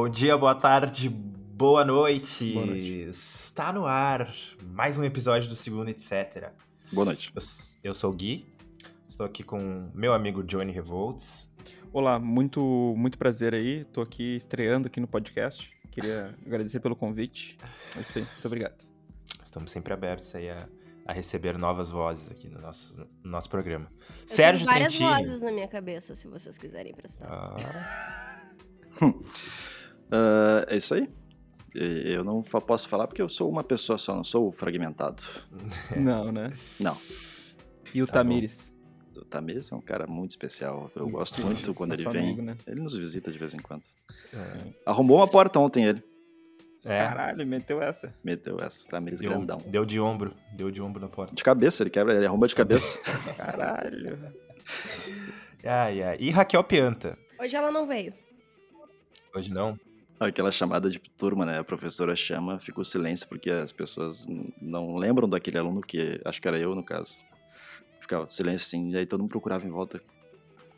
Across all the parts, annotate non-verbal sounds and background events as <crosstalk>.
Bom dia, boa tarde, boa noite. Boa noite. Está no ar mais um episódio do Segundo Etc. Boa noite. Eu, eu sou o Gui, estou aqui com meu amigo Johnny Revolts. Olá, muito, muito prazer aí. Tô aqui estreando aqui no podcast. Queria agradecer pelo convite. É isso aí, muito obrigado. Estamos sempre abertos aí a, a receber novas vozes aqui no nosso, no nosso programa. Eu Sérgio tenho várias Trentini. vozes na minha cabeça, se vocês quiserem prestar. Ah, <laughs> Ah, é isso aí. Eu não posso falar porque eu sou uma pessoa só, não sou fragmentado. <laughs> Não, né? Não. E o Tá Tamires? O Tamires é um cara muito especial. Eu gosto muito <laughs> quando ele vem. amigo, né? Ele nos visita de vez em quando. é. Arrombou uma porta ontem ele. É, Caralho, meteu essa. Meteu essa. Tamires deu, grandão. deu de ombro, deu de ombro na porta. De cabeça, ele quebra, ele arromba de cabeça. <laughs> Caralho. Ai, ai. E Raquel Pianta? Hoje ela não veio. Hoje não? Aquela chamada de turma, né? A professora chama, fica o silêncio, porque as pessoas não lembram daquele aluno que. Acho que era eu, no caso. Ficava silêncio assim, e aí todo mundo procurava em volta.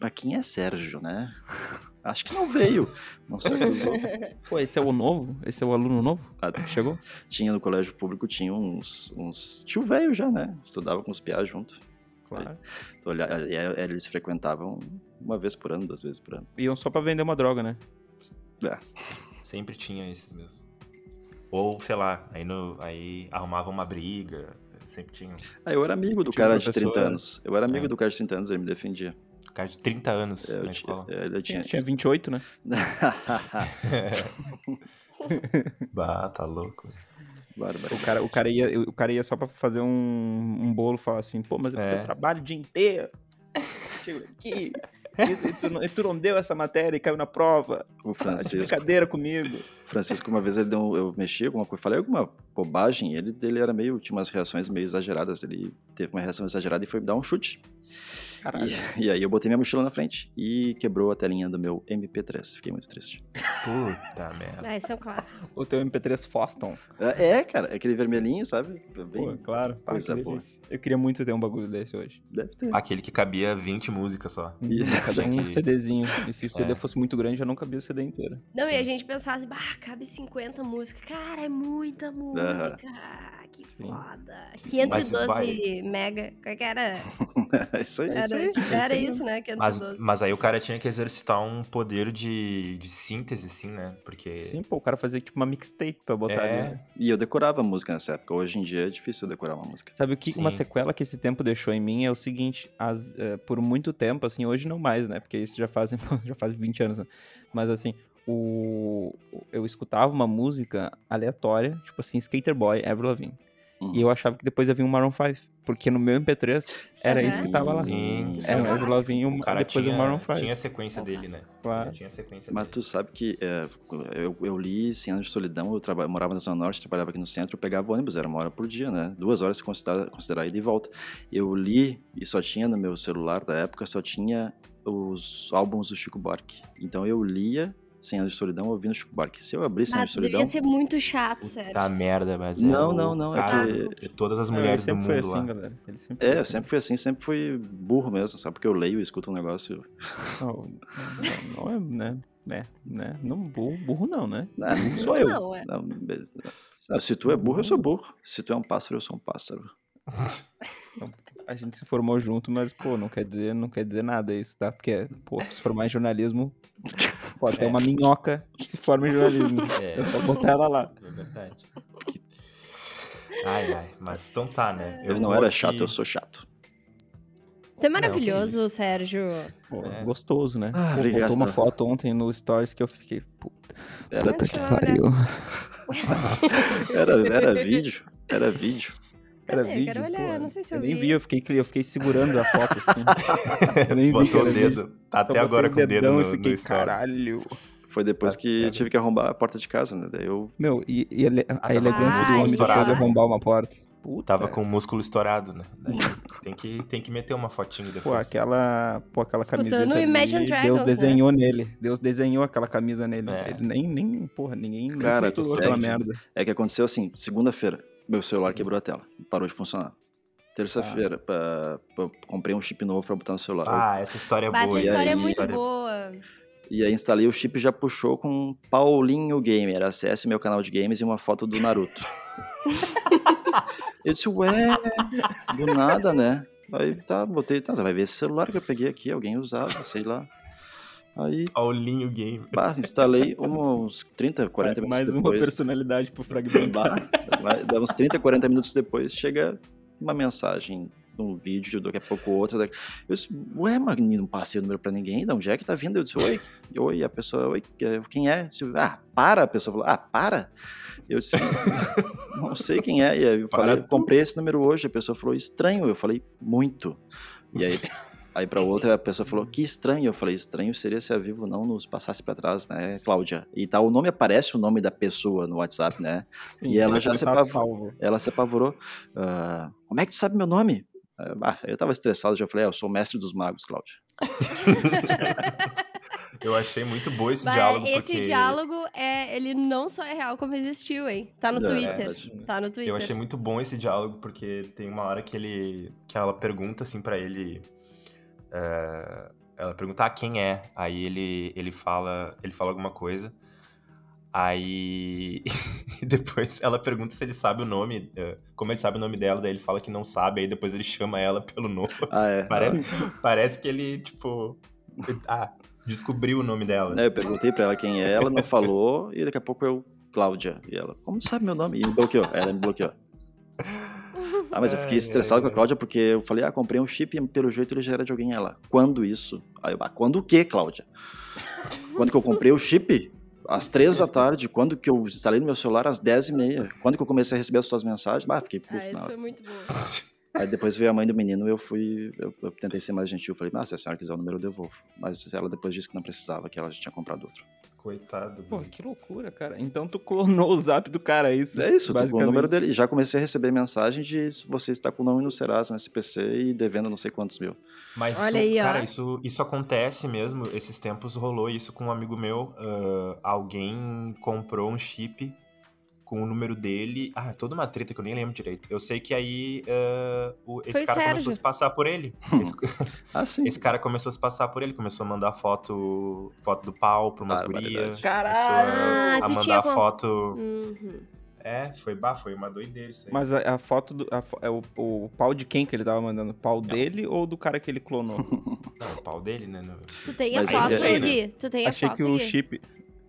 Mas quem é Sérgio, né? <laughs> Acho que não veio. Não sei. usou. <laughs> Pô, esse é o novo? Esse é o aluno novo? Ah, Chegou? tinha no colégio público, tinha uns. uns tio velho já, né? Estudava com os piás junto. Claro. Então, e eles frequentavam uma vez por ano, duas vezes por ano. Iam só pra vender uma droga, né? É. Sempre tinha esses mesmo. Ou, sei lá, aí, no, aí arrumava uma briga, sempre tinha Ah, eu era amigo do cara de professor, 30 né? anos. Eu era amigo É. do cara de 30 anos, ele me defendia. cara de 30 anos É, Eu na tinha, escola. é, eu Tinha, tinha. tinha 28, né? <laughs> bah, tá louco. Bárbaro. O cara, o cara, ia, o cara ia só pra fazer um, um bolo e falar assim, pô, mas é porque É. eu trabalho o dia inteiro. Chego aqui. E, e tu, não- e tu não deu essa matéria e caiu na prova. O de Francisco. brincadeira comigo. Francisco, uma vez ele deu, eu mexi alguma coisa, falei alguma bobagem, ele, ele era meio, tinha umas reações meio exageradas, ele teve uma reação exagerada e foi me dar um chute. Caralho. E, <laughs> e aí eu botei minha mochila na frente e quebrou a telinha do meu MP3, fiquei muito triste. Puta merda. Ah, esse é um clássico. O teu MP3 Foston. É, é, cara, é aquele vermelhinho, sabe? Bem, Pô, claro. Pá, coisa que boa. Eu queria muito ter um bagulho desse hoje. Deve ter. Aquele que cabia 20 músicas só. <laughs> Cada um que- CDzinho. E se o CD É. fosse muito grande, já não cabia o CD inteiro. Não, e a Sim. gente pensava assim, bah, cabe 50 músicas. Cara, é muita música. Que Sim. foda. Mas 512 vai- mega. Qual que era? <laughs> É isso aí. Era, é era isso, né? Mas, 512. mas aí o cara tinha que exercitar um poder de, de síntese, assim, né? Porque. Sim, pô, o cara fazia tipo uma mixtape pra botar ali. É, né? E eu decorava a música nessa época, hoje em dia é difícil eu decorar uma música. Sabe o que uma Sim. sequela que esse tempo deixou em mim é o seguinte, as, eh, por muito tempo, assim, hoje não mais, né? Porque isso já fazem <laughs> já faz 20 anos, né? Mas assim, o, o- eu escutava uma música aleatória, tipo assim, Skater Boy, Avril Lavigne. Uhum. E eu achava que depois ia vir um Maroon 5, porque no meu MP3 era Sim. isso que tava lá. Sim, Isso é Era um Avril. Lavigne depois tinha, o Maroon 5. tinha a sequência dele, né? Claro. Tinha a sequência Mas dele. tu sabe que é, eu, eu li 100 anos de solidão, eu, traba- eu morava na Zona Norte, trabalhava aqui no centro, eu pegava ônibus, era uma hora por dia, né? Duas horas se considerar, considerar ida e volta. Eu li e só tinha no meu celular da época, só tinha os álbuns do Chico Buarque. Então eu lia 100 anos de solidão ouvindo Chico Buarque. Se eu abrir 100 Ah, anos de solidão... ser muito chato, sério. Tá merda, mas é Não, o não, não, é que- de todas as Não, ele mulheres do sempre foi mundo assim, lá. galera. Ele sempre É, foi eu assim. sempre fui assim, sempre fui burro mesmo, sabe? Porque eu leio e escuto um negócio... Não, não, não é, né? né, né? Não, burro, burro não, né? Ah, Burro sou eu. Não, é. Não, não, se tu é burro, eu sou burro. Se tu é um pássaro, eu sou um pássaro. A gente se formou junto, mas, pô, não quer dizer, não quer dizer nada isso, tá? Porque, pô, se formar em jornalismo, <laughs> pode ter É. uma minhoca que se forma em jornalismo. <laughs> É. É só botar ela lá. É verdade. Ai, ai, mas então tá, né? Eu Ele não era aqui- chato, eu sou chato. Tu é maravilhoso, isso. Sérgio. Pô, É. gostoso, né? Ah, pô, obrigado. botou uma foto ontem no Stories que eu fiquei, puta, Era, puta que pariu. <laughs> <laughs> era, era vídeo. Era vídeo. Era? Eu vídeo, quero olhar, pô. não sei se eu nem vi. vi, eu fiquei, eu fiquei segurando a foto assim. <laughs> eu nem vi que Botou era o dedo. Tá até agora com o dedo dedão no, e fiquei, no caralho. Foi depois Ah, que é. eu tive que arrombar a porta de casa, né? Daí eu. Meu, e, e ele- a tava elegância do homem de arrombar uma porta. Puta. Tava com o músculo estourado, né? <laughs> Tem, que, tem que meter uma fotinho depois. Pô, aquela, pô, aquela Escutando camiseta Imagine Dragons, Deus né? desenhou nele. Deus desenhou aquela camisa nele. É. Ele nem, nem, porra, ninguém nem Cara, tu aquela segue. merda. É que aconteceu assim, segunda-feira, meu celular quebrou a tela. Parou de funcionar. Terça-feira, pra- comprei um chip novo pra botar no celular. Ah, essa história é boa. essa história é aí? muito História- boa. E aí instalei o chip e já puxou com Paulinho Gamer. Acesse meu canal de games e uma foto do Naruto. <laughs> eu disse, ué, do nada, né? Aí tá, botei, tá, você vai ver esse celular que eu peguei aqui, alguém usava, sei lá. Aí, Paulinho Game. bah, instalei uns 30, 40 minutos Mais uma depois. personalidade pro fragmento. Bah, vai- dá uns 30, 40 minutos depois, chega uma mensagem, um vídeo, daqui a pouco outra. Daqui... Eu disse, ué, mas não passei o número pra ninguém, de onde é que tá vindo? Eu disse, oi, oi, a pessoa, oi, quem é? Eu disse, ah, para, a pessoa falou, ah, para? Eu disse, <laughs> não sei quem é, e aí eu Para falei, tu. comprei esse número hoje, a pessoa falou, estranho, eu falei, muito. E aí... Aí pra outra a pessoa falou, que estranho. Eu falei, estranho seria se a Vivo não nos passasse pra trás, né, Cláudia? E tá, o nome aparece o nome da pessoa no WhatsApp, né? e ela já se tá apavorou. Ela se apavorou. "Ah, como é que tu sabe meu nome? Ah, eu tava estressado, já falei, ah, eu sou o mestre dos magos, Cláudia. <laughs> Eu achei muito bom esse Mas diálogo. esse porque diálogo, é, ele não só é real, como existiu, hein? Tá no É, Twitter. verdade. Tá no Twitter. Eu achei muito bom esse diálogo, porque tem uma hora que ele. que ela pergunta assim pra ele. É, ela pergunta ah, quem é. Aí ele, ele fala. Ele fala alguma coisa. Aí <laughs> depois ela pergunta se ele sabe o nome, é, como ele sabe o nome dela, daí ele fala que não sabe, aí depois ele chama ela <laughs> pelo nome. Ah, é. Parece, parece que ele, tipo. Ah, descobriu o nome dela. É, eu perguntei pra ela quem é, ela não falou, e daqui a pouco eu, Cláudia. E ela, como sabe meu nome? E me bloqueou. Ela me bloqueou. Ah, mas eu fiquei estressado ai, com a. Cláudia porque eu falei, ah, comprei um chip e pelo jeito ele já era de alguém. Ela, quando isso? Aí eu, ah, quando o quê, Cláudia? <laughs> Quando que eu comprei o chip? Às três da tarde. Quando que eu instalei no meu celular? Às dez e meia. Quando que eu comecei a receber as suas mensagens? Bah, fiquei puto Ah, isso foi muito bom. <laughs> Aí depois veio a mãe do menino e eu fui. Eu, eu tentei ser mais gentil. Falei, ah, se a senhora quiser o número, eu devolvo. Mas ela depois disse que não precisava, que ela já tinha comprado outro. Coitado. Pô, que loucura, cara. Então tu clonou o zap do cara, é isso? É isso, com o número dele. E já comecei a receber mensagem de se você está com o nome no Serasa, no SPC e devendo não sei quantos mil. Mas Olha isso, aí, ó. cara, isso, isso acontece mesmo. Esses tempos rolou isso com um amigo meu. ah, alguém comprou um chip com o número dele. Ah, toda uma treta que eu nem lembro direito. Eu sei que aí ah, o- esse Foi o cara começou a Sérgio. se passar por ele. <laughs> Esse, <laughs> Ah, sim. esse cara começou a se passar por ele, começou a mandar foto, foto do pau pra umas Barbaridade. gurias. Caralho! Ah, a tu tinha mandar con- foto. Uhum. É, foi, bah, foi uma doideira isso aí. Mas a, a foto do. a é o, o pau de quem que ele tava mandando? Pau dele ou do cara que ele clonou? Não, o pau dele, né? no- Tu tem a Mas foto, Gui? Tu tem a achei foto, que o Gui? chip.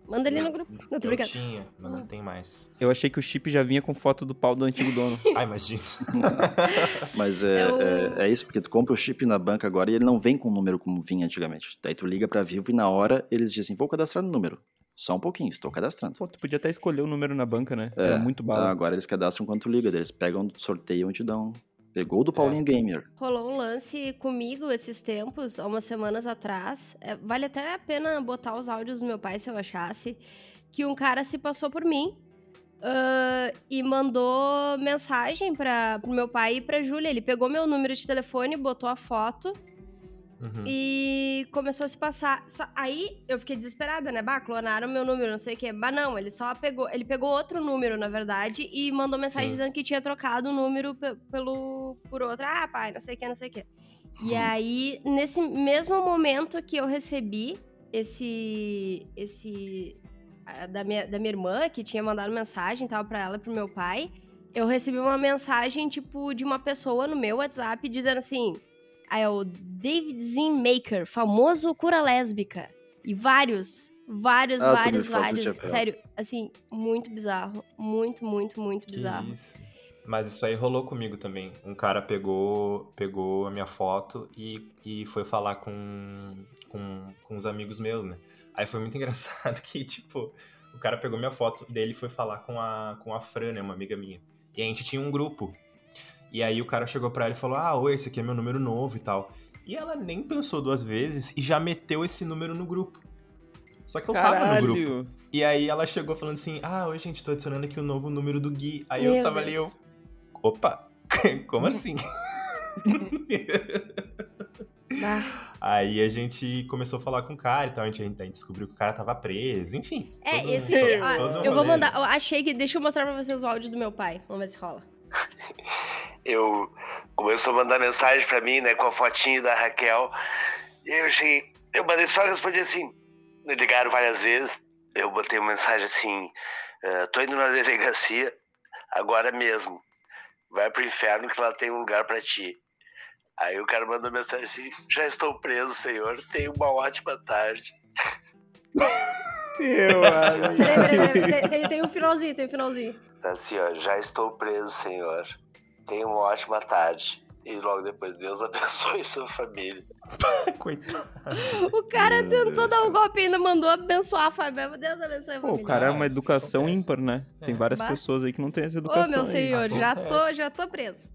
Manda ali no grupo. Não, tô Eu brincando. tinha, mas não tem mais. Eu achei que o chip já vinha com foto do pau do antigo dono. <laughs> Ah, imagina. <laughs> Mas é, Eu- é, é isso, porque tu compra o chip na banca agora e ele não vem com o número como vinha antigamente. Daí tu liga pra Vivo e na hora eles dizem, vou cadastrar no número. Só um pouquinho, estou cadastrando. Pô, tu podia até escolher o número na banca, né? É, Era muito bala. agora eles cadastram quando tu liga, eles pegam, sorteiam e te dão. Pegou o do Paulinho Gamer. Rolou um lance comigo esses tempos, há umas semanas atrás. É, vale até a pena botar os áudios do meu pai, se eu achasse. Que um cara se passou por mim ah, e mandou mensagem para pro meu pai e pra Júlia. Ele pegou meu número de telefone, botou a foto Uhum. e começou a se passar. Só- aí eu fiquei desesperada, né? Bah, clonaram meu número, não sei o quê. Mas não, ele só pegou. Ele pegou outro número, na verdade, e mandou mensagem Sim. dizendo que tinha trocado o número pe- pelo, por outro. Ah, pai, não sei o que, não sei o quê. E aí, nesse mesmo momento que eu recebi esse. esse. Da minha, da minha irmã, que tinha mandado mensagem tal pra ela e pro meu pai, eu recebi uma mensagem, tipo, de uma pessoa no meu WhatsApp dizendo assim. É o David Zin Maker, famoso cura lésbica. E vários, vários, Ah, vários, vários. Sério, assim, muito bizarro. Muito, muito, muito Que bizarro. isso. Mas isso aí rolou comigo também. Um cara pegou, pegou a minha foto e, e foi falar com, com, com os amigos meus, né? Aí foi muito <laughs> engraçado que, tipo, o cara pegou minha foto dele e foi falar com a, com a Fran, né? Uma amiga minha. E a gente tinha um grupo. E aí o cara chegou pra ela e falou: Ah, oi, esse aqui é meu número novo e tal. E ela nem pensou duas vezes e já meteu esse número no grupo. Só que eu tava no grupo. Caralho! E aí ela chegou falando assim: Ah, oi, gente, tô adicionando aqui o novo número do Gui. Aí eu Meu tava ali, eu. Deus. Opa! <laughs> Como assim? Bah. <laughs> aí a gente começou a falar com o cara e tal, a gente, a gente descobriu que o cara tava preso, enfim. É, todo- esse. todo- ah, todo eu vou mandar. Eu achei que. Deixa eu mostrar pra vocês o áudio do meu pai. Vamos ver se rola. <laughs> eu começou a mandar mensagem pra mim, né, com a fotinho da Raquel. E aí eu cheguei, eu mandei só responder assim: ligaram várias vezes. Eu botei uma mensagem assim: "Ah, tô indo na delegacia agora mesmo. Vai pro inferno que lá tem um lugar pra ti. Aí o cara mandou mensagem assim: já estou preso, senhor. Tenha uma ótima tarde. Eu, <laughs> peraí, peraí, tem, tem, tem um finalzinho, tem um finalzinho. Tá assim, ó, já estou preso, senhor. Tenha uma ótima tarde. E logo depois, Deus <laughs> abençoe sua família. <laughs> Coitado. O cara Meu tentou Deus, dar um golpe e ainda mandou abençoar a família. Deus abençoe a Pô, família. o cara é uma educação acontece. ímpar, né? Tem É. várias Bah. pessoas aí que não têm essa Ô, educação. meu aí. senhor, já tô, já tô preso.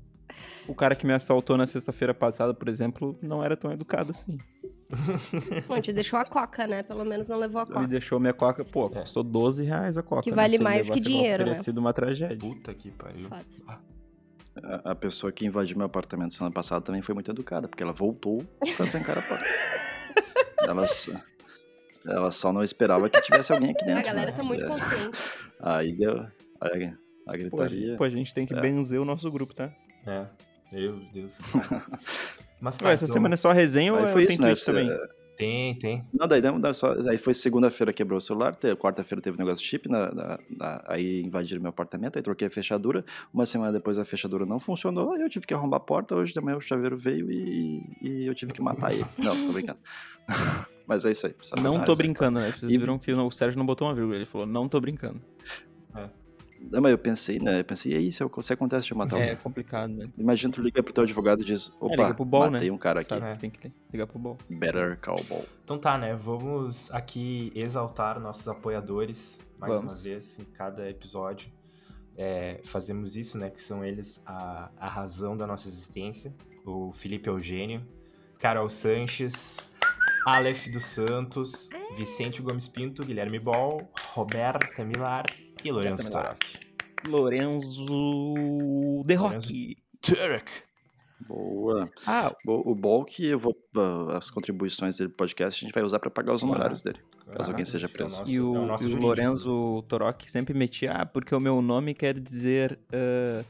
O cara que me assaltou na sexta-feira passada, por exemplo, não era tão educado assim. <laughs> Bom, te deixou a coca, né? Pelo menos não levou a Ele coca. deixou minha coca, pô, É. custou 12 reais a coca. Que né? vale ele mais que dinheiro, teria né? sido uma tragédia. Puta que pariu. Foda. A, a pessoa que invadiu meu apartamento semana passada também foi muito educada, porque ela voltou pra trancar a porta. <laughs> ela, só, ela só não esperava que tivesse alguém aqui dentro. A galera né? tá muito É. consciente. Aí deu. Aí, a gritaria. gente, pô, a gente tem que É. benzer o nosso grupo, tá? É. Meu Deus. <laughs> Mas tá, Ué, essa então- semana é só resenha ou Aí é- foi tem isso, né? Essa- também? Tem, tem. Não, daí, não, daí só, aí foi segunda-feira quebrou o celular, quarta-feira teve um negócio chip, na, na- na- aí invadiram meu apartamento, aí troquei a fechadura. Uma semana depois a fechadura não funcionou, aí eu tive que arrombar a porta. Hoje de manhã o chaveiro veio e, e eu tive que matar ele. Não, tô brincando. <laughs> Mas é isso aí. Não Ah, tô essa brincando, né? Vocês E- viram que o Sérgio não botou uma vírgula. Ele falou, não tô brincando. história. Não, mas eu pensei, né? Eu pensei, e aí, se, eu- se acontece de matar É alguém? complicado, né? Imagina tu liga pro teu advogado e diz, É, opa, pro Ball, matei né? um cara aqui. Sabe É. que tem que ligar pro bol. Better call Ball. Então tá, né? Vamos aqui exaltar nossos apoiadores mais Vamos. uma vez em cada episódio. É, fazemos isso, né? Que são eles a, a razão da nossa existência. O Felipe Eugênio, Carol Sanches, Aleph dos Santos, Vicente Gomes Pinto, Guilherme Ball, Roberta Milar e Lourenço Milar. Torak. Lorenzo De Rock. Turek! Boa. Ah, O, o que eu vou. ah, As contribuições dele pro podcast a gente vai usar pra pagar os honorários dele. Caso alguém seja É o preso. nosso- e o, é o nosso e o. Lorenzo Torok sempre metia, ah, porque o meu nome quer dizer ah,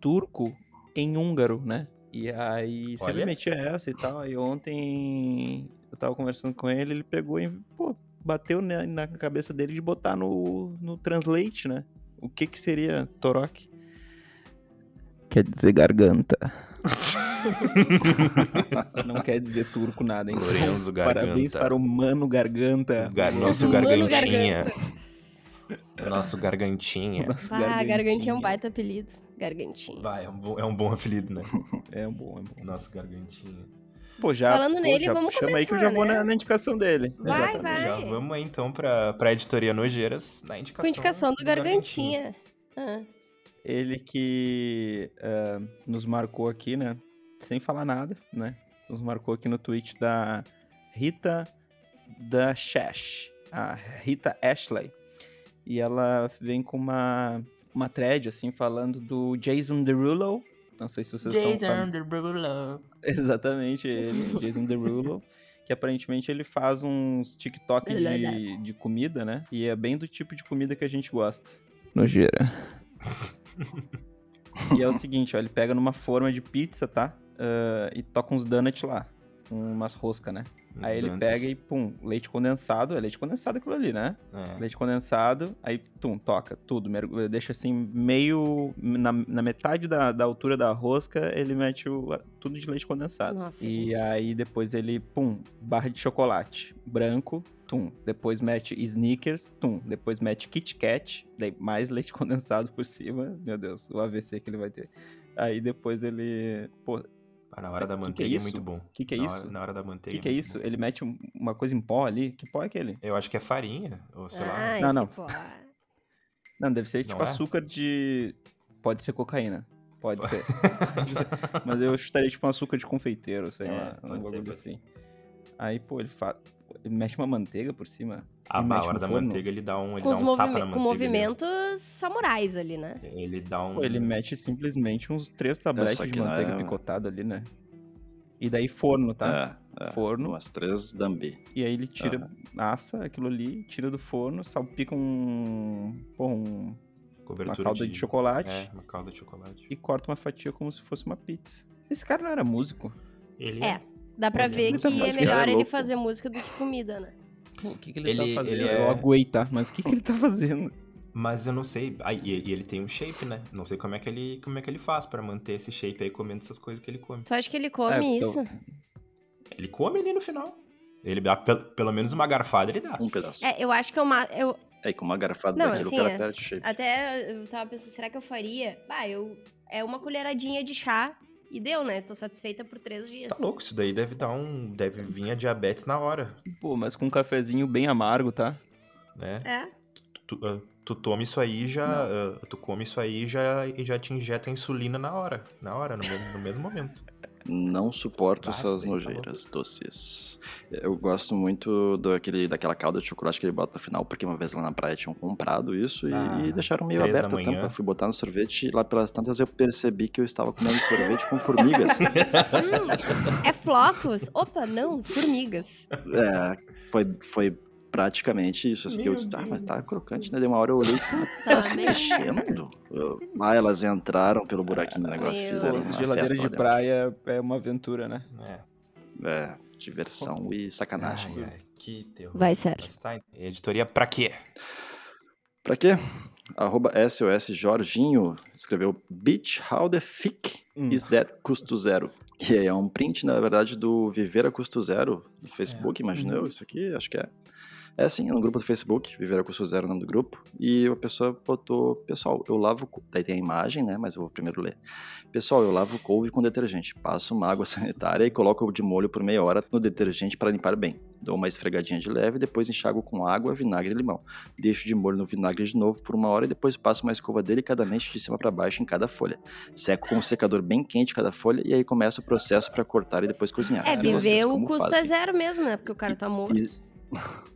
turco em húngaro, né? E aí sempre Olha. metia essa e tal. Aí ontem eu tava conversando com ele, ele pegou e, pô, bateu na, na cabeça dele de botar no, no translate, né? O que que seria Torok? Quer dizer garganta. <laughs> Não quer dizer turco nada, hein? Lorenzo <laughs> Garganta. Parabéns para o Mano Garganta. O gar- nosso gargantinha. Nosso <laughs> gargantinha. Nosso Ah, Gargantinha é um baita apelido. Gargantinha. Vai, é um bom, é um bom apelido, né? É um bom, é um bom. Nosso gargantinha. Pô, já, Falando pô, nele, já vamos chama aí que eu já começar, vou né? na, na indicação dele. Vai, Exatamente. vai. Já vamos aí então pra, pra editoria Nojeiras na indicação. Com indicação do Gargantinha. Ah. Ele que ah, nos marcou aqui, né? Sem falar nada, né? Nos marcou aqui no tweet da Rita da Shash, a Rita Ashley. E ela vem com uma, uma thread, assim, falando do Jason Derulo. Não sei se vocês estão falando. Derulo. <laughs> Exatamente, ele, Jason Derulo. Que aparentemente ele faz uns TikTok de, de comida, né? E é bem do tipo de comida que a gente gosta. Nojeira. e é o seguinte, ó, ele pega numa forma de pizza, tá? Ah, e toca uns donuts lá. Umas roscas, né? Uns aí ele dantes. pega e, pum, leite condensado. É leite condensado aquilo ali, né? É. Leite condensado, aí, tum, toca tudo. Deixa assim, meio. Na, na metade da, da altura da rosca, ele mete o, tudo de leite condensado. Nossa, e gente. aí depois ele, pum, barra de chocolate branco, tum. Depois mete sneakers, tum. Depois mete Kit Kat, daí mais leite <laughs> condensado por cima. Meu Deus, o AVC que ele vai ter. Aí depois ele. Pô, Ah, na hora da Que que é manteiga é, isso? muito bom. que, que é na isso? Hora, na hora da O manteiga. que, que é isso? bom. Ele mete um- uma coisa em pó ali? Que pó é aquele? Eu acho que é farinha, ou sei lá. Ah, Não, esse não. pó. Não, deve ser Não tipo é? açúcar de. Pode ser cocaína. Pode ser. <laughs> Mas eu chutaria tipo um açúcar de confeiteiro, sei É, lá. pode Um ser, bagulho pode assim. Aí, pô, ele faz. Ele mexe uma manteiga por cima. Ah, a hora da forno. manteiga ele dá um, ele Com, dá um tapa na com manteiga. ali. movimentos samurais ali, né? Ele dá um. Pô, ele mete simplesmente uns três tabletes de manteiga é- picotada ali, né? E daí forno, tá? É, é, Forno. Umas três dambi. E aí ele tira, assa aquilo ali, tira do forno, salpica um. Pô, um- uma Cobertura calda de, chocolate É, uma calda de chocolate. e corta uma fatia como se fosse uma pizza. Esse cara não era músico. Ele É. Dá pra Ele é ver muito que é melhor Ele é ele fazer música do que comida, né? O que, que ele, Ele- tá fazendo? ele é- Eu aguei, tá? Mas o que, que ele tá fazendo? Mas eu não sei. Ah, e, e ele tem um shape, né? Não sei como é que ele, como é que ele faz pra manter esse shape aí comendo essas coisas que ele come. Tu acha que ele come É, então- isso? Ele come ali no final. Ele dá pel- pelo menos uma garfada, ele dá. Um pedaço. É, eu acho que eu, ma- eu É, e com uma garrafada Não, daquilo, assim, o cara é. shape. até eu tava pensando, será que eu faria? Bah, eu é uma colheradinha de chá e deu, né? Tô satisfeita por três dias. Tá louco, isso daí deve dar um. Deve vir a diabetes na hora, Pô, mas com um cafezinho bem amargo, tá? né? É. Tu, ah, tu toma isso aí já. ah, tu come isso aí já, e já te injeta insulina na hora. Na hora, no mesmo, no mesmo momento. Não suporto Ah, essas tá nojeiras doces. Eu gosto muito daquele, daquela calda de chocolate que ele bota no final, porque uma vez lá na praia tinham comprado isso e, Ah, e deixaram meio três da aberta a tampa. Fui botar no sorvete e lá pelas tantas eu percebi que eu estava comendo sorvete com formigas. <laughs> Hum, é flocos? Opa, não, formigas. é, foi, foi praticamente isso. Assim, que eu disse, ah, mas tá crocante, né? De uma hora eu olhei e disse, "Pô, <laughs> Tá tá se mexendo. Eu- Ah, elas entraram pelo buraquinho do negócio e Meu fizeram uma Geladeira festa de praia é uma aventura, né? É. É, diversão e sacanagem. Ai, ai, que terror. Vai, sério. Mas tá, editoria pra quê? Pra quê? Arroba SOS Jorginho escreveu Bitch, how the fick Hum. is that custo zero? E aí é um print, na verdade, do Viver a Custo Zero do Facebook, imagino Uhum. eu, isso aqui, acho que é. É sim, é no grupo do Facebook, Viver a Custo Zero é o nome do grupo. E a pessoa botou, pessoal, eu lavo. co-" Daí tem a imagem, né? Mas eu vou primeiro ler. Pessoal, eu lavo couve com detergente. Passo uma água <laughs> sanitária e coloco de molho por meia hora no detergente para limpar bem. Dou uma esfregadinha de leve, depois enxago com água, vinagre e limão. Deixo de molho no vinagre de novo por uma hora e depois passo uma escova delicadamente de cima para baixo em cada folha. Seco com um secador bem quente cada folha e aí começa o processo para cortar e depois cozinhar. É, viver o custo é fazem? zero mesmo, né? Porque o cara tá morto. E... <laughs>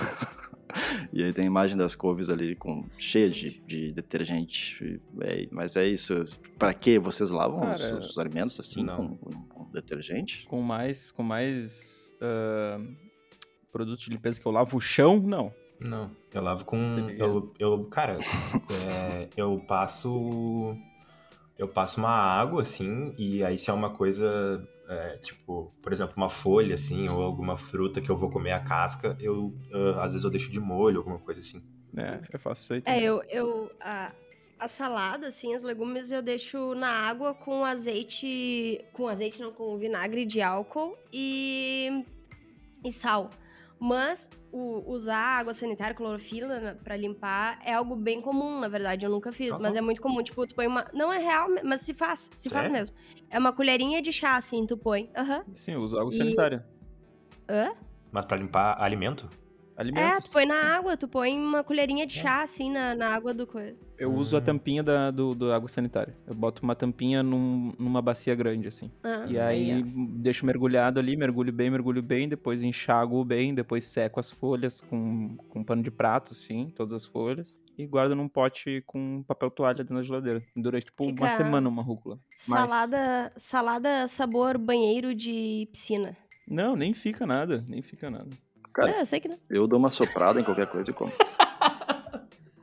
<laughs> e aí tem a imagem das couves ali com cheia de, de detergente. É, mas é isso. Pra que vocês lavam os, Cara, os alimentos assim não. com, com- com detergente? Com mais, com mais ah, produto de limpeza que eu lavo o chão, não. Não, eu lavo com. Eu, eu cara, é, eu passo. Eu passo uma água, assim, e aí se é uma coisa. É, tipo, por exemplo, uma folha, assim, ou alguma fruta que eu vou comer a casca, eu. ah, às vezes eu deixo de molho, alguma coisa assim. É, eu faço isso aí É, também. eu. eu a, a salada, assim, os legumes eu deixo na água com azeite. Com azeite, não, com vinagre de álcool e. e sal. Mas o- usar água sanitária, clorofila na- pra limpar é algo bem comum, na verdade. Eu nunca fiz, mas é muito comum. Tipo, tu põe uma. Não é real, mas se faz. Se faz Sério? mesmo. É uma colherinha de chá, assim, tu põe. Aham. Sim, eu uso água E- sanitária. Hã? Mas pra limpar alimento? É, Alimentos. tu põe na água, tu põe uma colherinha de chá, assim, na, na água do coisa. Eu uso a Hum. tampinha da, do, do água sanitária. Eu boto uma tampinha num- numa bacia grande, assim. Ah, E aí ó. deixo mergulhado ali, mergulho bem, mergulho bem, depois enxago bem, depois seco as folhas com, com pano de prato, assim, todas as folhas. E guardo num pote com papel toalha dentro da geladeira. Dura tipo uma Fica- semana uma rúcula. Mas- Salada, salada sabor banheiro de piscina. Não, nem fica nada, nem fica nada. Cara, não, eu sei que não. Eu dou uma soprada em qualquer coisa e como. <laughs>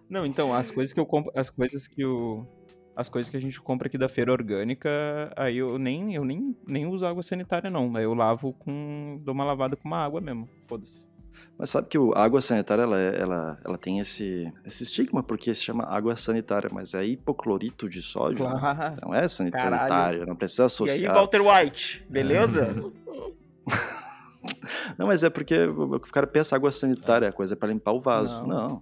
Não, então, as coisas que eu compro, as coisas que o as coisas que a gente compra aqui da feira orgânica, aí eu nem eu nem, nem uso água sanitária não, aí eu lavo com dou uma lavada com uma água mesmo. Foda-se. Mas sabe que a água sanitária ela, é- ela, ela tem esse, esse estigma porque se chama água sanitária, mas é hipoclorito de sódio. né? Claro. Não é san- Caralho. sanitário, não precisa E aí, associar. Walter White, beleza? <laughs> Não, mas é porque o cara pensa água sanitária, a coisa é pra limpar o vaso. Não. Não.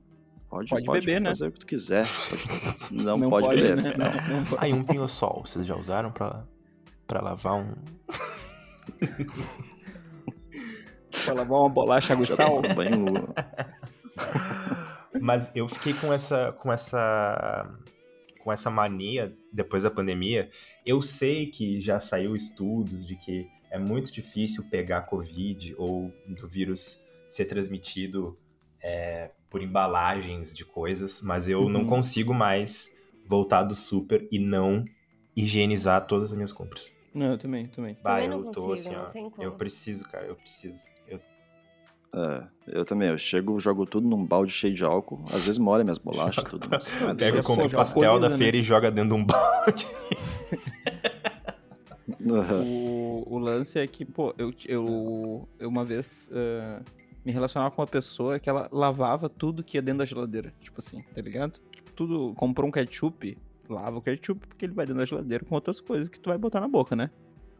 Pode, Pode pode, beber, né? fazer o que tu quiser. Pode- Não, pode, beber. né? Não, não pode. Aí um pinho-sol, vocês já usaram pra, pra lavar um. <laughs> Pra lavar uma bolacha água Já sal. tomou banho. Mas eu fiquei com essa, com essa, com essa mania depois da pandemia. Eu sei que já saiu estudos de que é muito difícil pegar Covid ou do vírus ser transmitido é, por embalagens de coisas, mas eu não Uhum. consigo mais voltar do super e não higienizar todas as minhas compras. Não, eu também, também. Bah, Também eu não tô consigo, assim, não ó. tem como. Eu preciso, cara, eu preciso. Eu É, eu também, eu chego, jogo tudo num balde cheio de álcool. Às vezes molha minhas bolachas e <laughs> tudo. Mas, Pega, compra pastel da né? feira e joga dentro de um balde. <laughs> O, o lance é que, pô, eu, eu, eu uma vez. ah, me relacionava com uma pessoa que ela lavava tudo que ia dentro da geladeira. Tipo assim, tá ligado? Tipo, tudo. Comprou um ketchup, lava o ketchup, porque ele vai dentro da geladeira com outras coisas que tu vai botar na boca, né?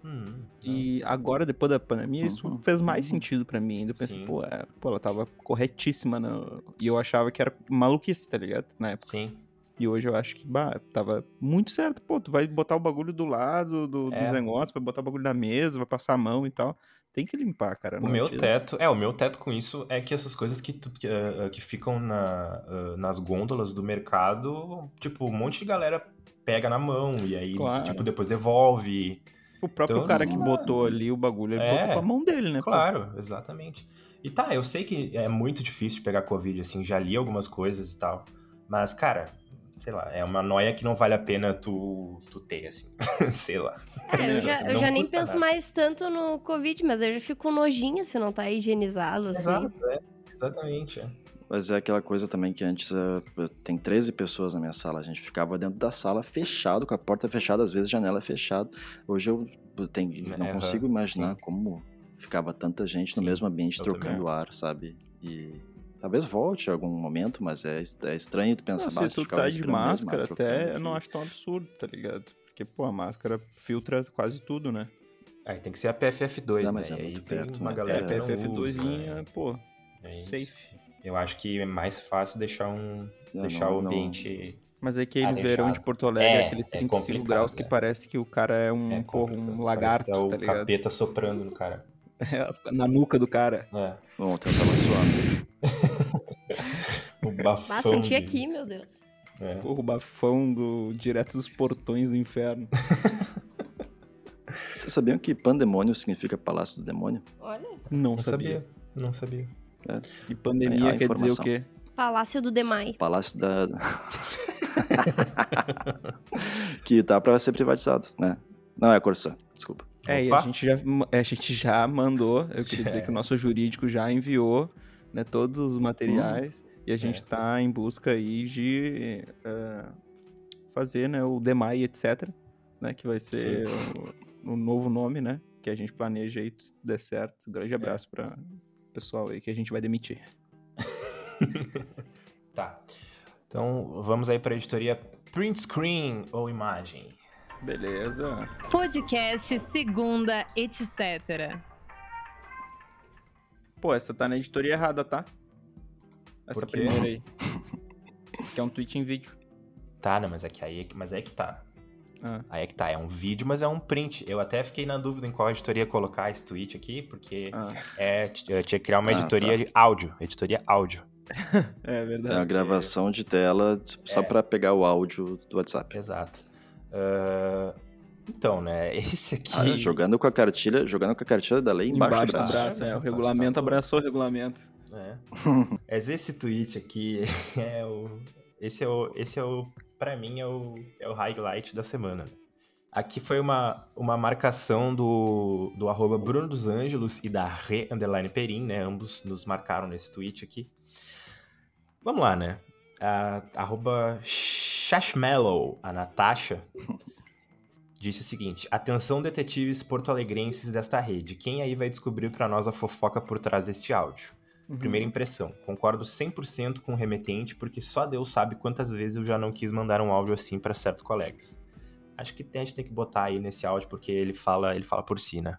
Hum, E agora, depois da pandemia, isso Uhum. fez mais sentido pra mim. ainda. Eu pensei, pô, é, pô, ela tava corretíssima. No... E eu achava que era maluquice, tá ligado? Na época. Sim. E hoje eu acho que, bah, tava muito certo. Pô, tu vai botar o bagulho do lado do, É. dos negócios, vai botar o bagulho na mesa, vai passar a mão e tal. Tem que limpar, cara. O meu tira. teto, é, o meu teto com isso é que essas coisas que, que, ah, que ficam na, ah, nas gôndolas do mercado, tipo, um monte de galera pega na mão e aí, Claro. tipo, depois devolve. O próprio Então, cara que não- botou ali o bagulho, ele É, botou com a mão dele, né? pô? Claro, exatamente. E tá, eu sei que é muito difícil de pegar Covid, assim, já li algumas coisas e tal. Mas, cara, sei lá, é uma noia que não vale a pena tu, tu ter, assim. <laughs> sei lá. É, eu já, eu Não já nem penso nada. mais tanto no Covid, mas eu já fico com nojinho se não tá higienizado, assim. Exato, é. Exatamente. é. Mas é aquela coisa também que antes eh, tem 13 pessoas na minha sala. A gente ficava dentro da sala fechado, com a porta fechada, às vezes janela fechada. Hoje eu tenho, não Aham, consigo imaginar sim. como ficava tanta gente no Sim, mesmo ambiente trocando ar, sabe? E talvez volte em algum momento, mas é, é estranho tu pensar, Não, "Bah, se tu tá de mesmo máscara, trocando até eu aqui." não acho tão absurdo, tá ligado? Porque, pô, a máscara filtra quase tudo, né? Aí tem que ser a PFF2, Não, né? mas é aí muito tem perto, uma né? galera É, que não PFF2zinha, usa, pô. é safe. Eu acho que é mais fácil deixar um Não, deixar não- o não- ambiente Mas é aquele Arejado. verão de Porto Alegre, É, aquele é 35 complicado, graus que é. parece que o cara é um, é porra, um lagarto, que é o tá ligado? capeta soprando no cara. <laughs> É, na nuca do cara. É. Ontem eu tava suando. Bafão. Ah, senti de- aqui, meu Deus. É. Porra, o bafão do direto dos portões do inferno. <laughs> Vocês sabiam que pandemônio significa palácio do demônio? Olha, Não, Não sabia. sabia. Não sabia. E pandemia É, quer dizer o quê? Palácio do Demai. Palácio da. <laughs> que tá pra ser privatizado, né? Não é a Corsã, desculpa. É, e a gente, já, a gente já mandou, eu queria dizer <laughs> que o nosso jurídico já enviou né, todos os materiais e a gente É. tá em busca aí de eh, fazer né, o DEMAI, etc. Né, que vai ser o, o novo nome, né? Que a gente planeja aí, se der certo. Um grande É. abraço para pessoal aí que a gente vai demitir. <laughs> Tá. Então vamos aí para a editoria print screen ou imagem. Beleza. Podcast Segunda, etc. Pô, essa tá na editoria errada, tá? Essa primeira aí. que é um tweet em vídeo. Tá, não, mas é que aí é que- mas é que tá. Ah. Aí é que tá, é um vídeo, mas é um print. Eu até fiquei na dúvida em qual editoria colocar esse tweet aqui, porque Ah, é, eu tinha que criar uma Ah, editoria tá. de áudio. Editoria áudio. é <laughs> É verdade. uma gravação de tela tipo, só É. pra pegar o áudio do WhatsApp. Exato. Ah, então, né? <laughs> Esse aqui. Ah, jogando com a cartilha, jogando com a cartilha da lei embaixo, Embaixo do braço. é, o Tá, tá regulamento abraçou o regulamento. É. <laughs> Mas esse tweet aqui <laughs> é o. Esse é o. Esse é o. Pra mim, é o, é o highlight da semana. Aqui foi uma, uma marcação do, do arroba Bruno dos Angelos e da Re Underline Perim, né? Ambos nos marcaram nesse tweet aqui. Vamos lá, né? A, arroba Shashmallow, a Natasha, <laughs> disse o seguinte: Atenção, detetives porto-alegrenses desta rede. Quem aí vai descobrir pra nós a fofoca por trás deste áudio? Uhum. Primeira impressão, concordo 100% com o remetente, porque só Deus sabe quantas vezes eu já não quis mandar um áudio assim pra certos colegas. Acho que a gente tem que botar aí nesse áudio, porque ele fala, ele fala por si, né?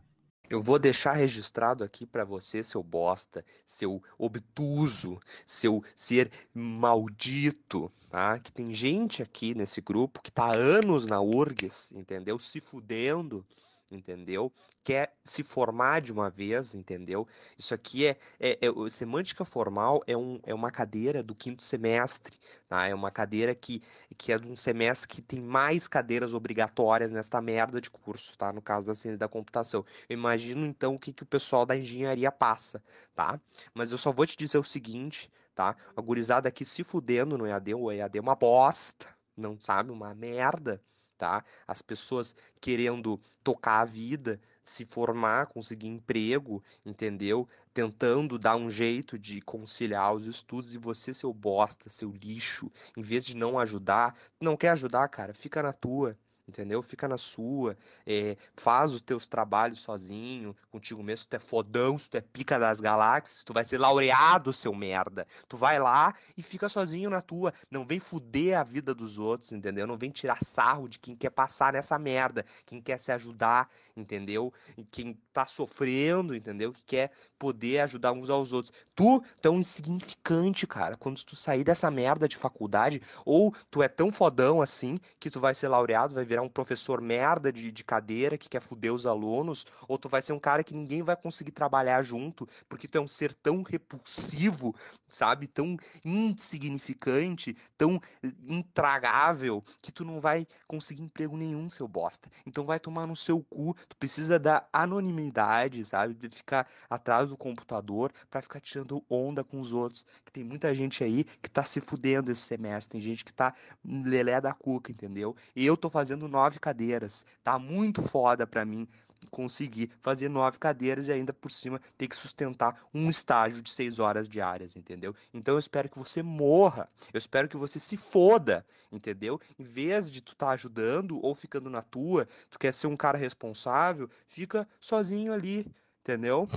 Eu vou deixar registrado aqui pra você, seu bosta, seu obtuso, seu ser maldito, tá? Que tem gente aqui nesse grupo que tá há anos na URGS, entendeu? Se fudendo, entendeu? Quer se formar de uma vez, entendeu? Isso aqui é, é, é- semântica formal é, um, é uma cadeira do quinto semestre, tá? É uma cadeira que, que é de um semestre que tem mais cadeiras obrigatórias nesta merda de curso, tá? No caso da ciência da computação. Eu imagino então o que, que o pessoal da engenharia passa, tá? Mas eu só vou te dizer o seguinte, tá? A gurizada aqui se fudendo no EAD, o EAD é uma bosta, não sabe? Uma merda, tá? As pessoas querendo tocar a vida, se formar, conseguir emprego, entendeu? Tentando dar um jeito de conciliar os estudos e você, seu bosta, seu lixo, em vez de não ajudar, não quer ajudar, cara, fica na tua, entendeu? Fica na sua, é, faz os teus trabalhos sozinho, contigo mesmo, se tu é fodão, se tu é pica das galáxias, tu vai ser laureado, seu merda. Tu vai lá e fica sozinho na tua, não vem fuder a vida dos outros, entendeu? Não vem tirar sarro de quem quer passar nessa merda, quem quer se ajudar, entendeu? Quem tá sofrendo, entendeu? Que quer poder ajudar uns aos outros. Tu, tão insignificante, cara, quando tu sair dessa merda de faculdade, ou tu é tão fodão assim que tu vai ser laureado, vai virar um professor merda de, de cadeira que quer fuder os alunos, ou tu vai ser um cara que ninguém vai conseguir trabalhar junto, porque tu é um ser tão repulsivo, sabe? Tão insignificante, tão eh, intragável, que tu não vai conseguir emprego nenhum, seu bosta. Então vai tomar no seu cu, tu precisa da anonimidade, sabe? De ficar atrás do computador para ficar tirando onda com os outros. Que tem muita gente aí que tá se fudendo esse semestre, tem gente que tá lelé da cuca, entendeu? E eu tô fazendo nove cadeiras, tá muito foda pra mim conseguir fazer nove cadeiras e ainda por cima ter que sustentar um estágio de seis horas diárias, entendeu? Então eu espero que você morra, eu espero que você se foda, entendeu? Em vez de tu estar tá ajudando ou ficando na tua, tu quer ser um cara responsável, fica sozinho ali, entendeu?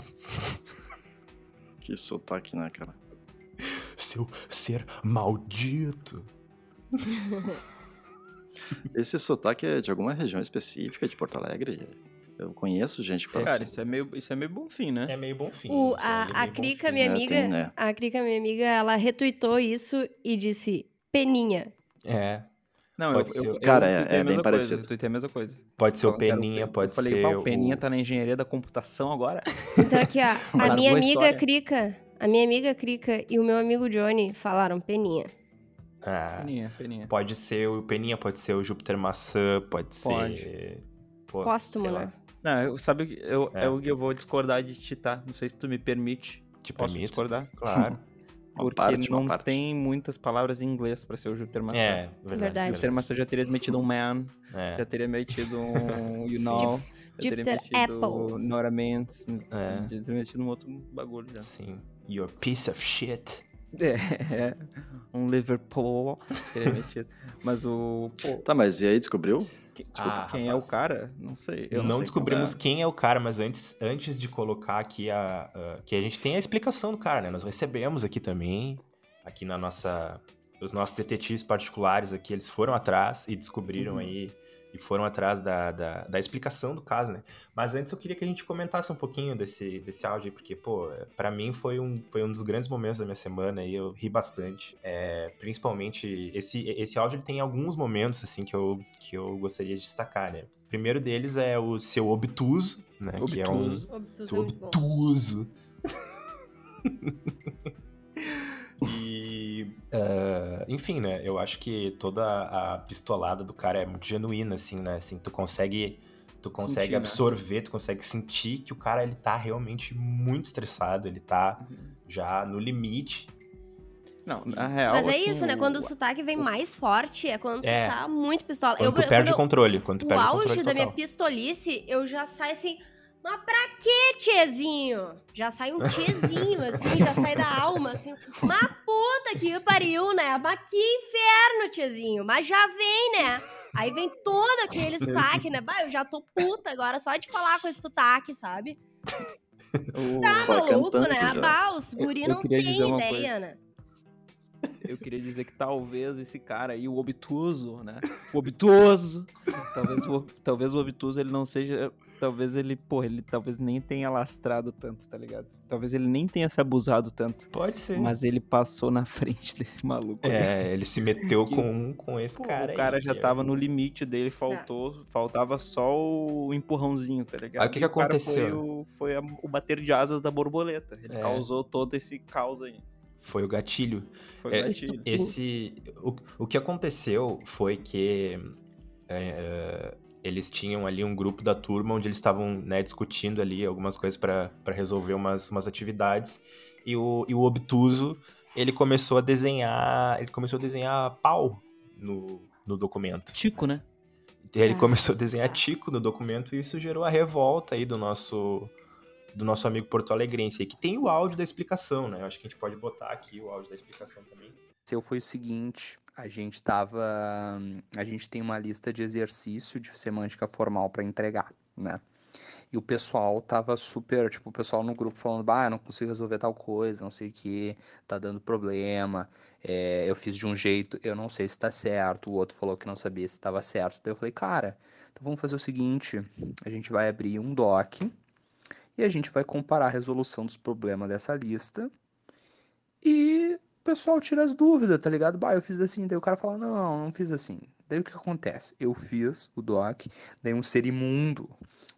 Que sotaque, né, cara? Seu ser maldito. <laughs> Esse sotaque é de alguma região específica de Porto Alegre? Eu conheço gente que fala Cara, assim. isso é meio, isso é meio bom fim, né? É meio bom fim. O, aí é a, a fim. minha É, amiga, tem, né? a Crica, minha amiga, ela retweetou isso e disse peninha. É. Não, Pode eu, ser. eu, eu Cara, é- tuitei é a bem mesma parecido. Coisa, eu a mesma coisa. Pode ser o Peninha, Pe- pode eu falei, ser "Pá, o Peninha tá na engenharia da computação agora. <laughs> Então aqui, ó, a minha a amiga história. Crica, a minha amiga Crica e o meu amigo Johnny falaram peninha. Ah, Peninha, Peninha. pode ser o Peninha, pode ser o Júpiter Maçã, pode ser... Pode. Pô, Póstumo, né? Não, eu, sabe o que eu, É. eu, eu vou discordar de ti, tá? Não sei se tu me permite. Te Posso permito? discordar? Claro. <laughs> Porque parte, não tem muitas palavras em inglês pra ser o Júpiter Maçã. É, verdade. Verdade. Júpiter Maçã já teria metido um man, É, já teria metido um <laughs> you know, já teria metido Apple. Noraments, É. já teria metido um outro bagulho já. sim. You're piece of shit. <laughs> É, um Liverpool teria metido. Mas o... Pô, Tá, mas e aí, descobriu? Que- desculpa, Ah, quem rapaz. é o cara? Não sei. Eu não sei descobrimos quem quem é o cara, mas antes, antes de colocar aqui a, a- que a gente tem a explicação do cara, né? Nós recebemos aqui também, aqui na nossa, os nossos detetives particulares aqui, eles foram atrás e descobriram Uhum. aí e foram atrás da, da, da explicação do caso, né? Mas antes eu queria que a gente comentasse um pouquinho desse, desse áudio aí, porque, pô, pra mim foi um, foi um dos grandes momentos da minha semana e eu ri bastante. É, principalmente, esse, esse áudio ele tem alguns momentos, assim, que eu, que eu gostaria de destacar, né? O primeiro deles é o seu obtuso, né? Que é um, Obtuso. Obtuso seu é obtuso. <laughs> ah, enfim, né? Eu acho que toda a pistolada do cara é muito genuína, assim, né? Assim, tu consegue, tu consegue Sentir, né? absorver, tu consegue sentir que o cara ele tá realmente muito estressado, ele tá Uhum. já no limite. Não, na real. Mas é assim, isso, né? Quando o o- sotaque vem mais forte, é quando É. tu tá muito pistola. Quando tu eu, perde quando o controle, quando tu o perde o auge controle da minha total. pistolice, eu já saio assim, mas pra quê, tiezinho? Já sai um tiezinho, assim, já sai da alma, assim. Mas puta que pariu, né? Mas que inferno, tiezinho. Mas já vem, né? Aí vem todo aquele sotaque, né? Bah, eu já tô puta agora só de falar com esse sotaque, sabe? <laughs> o- Tá maluco, né? já. Bah, os guri eu não tem uma ideia, coisa. né? Eu queria dizer que talvez esse cara aí, o obtuso, né? O obtuso. talvez, o, talvez o obtuso ele não seja. Talvez ele, pô, ele talvez nem tenha lastrado tanto, tá ligado? Talvez ele nem tenha se abusado tanto. Pode ser. Mas ele passou na <laughs> frente desse maluco. É, ele se meteu Que- com, com esse Pô, cara o cara aí, já é- tava no limite dele, faltou, faltava só o empurrãozinho, tá ligado? Aí o que que aconteceu? Foi, o, foi o bater de asas da borboleta. Ele É. causou todo esse caos aí. Foi o gatilho. Foi o É, gatilho. Esse. O, o que aconteceu foi que é, eles tinham ali um grupo da turma onde eles estavam né, discutindo ali algumas coisas para resolver umas, umas atividades. E o, e o obtuso ele começou a desenhar. Ele começou a desenhar pau no, no documento. Tico, né? Ele Ah, começou a desenhar tico no documento e isso gerou a revolta aí do nosso do nosso amigo Porto Alegrense, que tem o áudio da explicação, né? Eu acho que a gente pode botar aqui o áudio da explicação também. aconteceu foi o seguinte, a gente tava, a gente tem uma lista de exercício de semântica formal para entregar, né? E o pessoal tava super, tipo, o pessoal no grupo falando, bah, eu não consigo resolver tal coisa, não sei o que, tá dando problema, é, eu fiz de um jeito, eu não sei se tá certo, o outro falou que não sabia se tava certo. Daí eu falei, cara, então vamos fazer o seguinte, a gente vai abrir um doc e a gente vai comparar a resolução dos problemas dessa lista e pessoal tira as dúvidas, tá ligado? Bah, eu fiz assim, daí o cara fala, não, não fiz assim. Daí o que acontece? Eu fiz o doc, daí um ser imundo,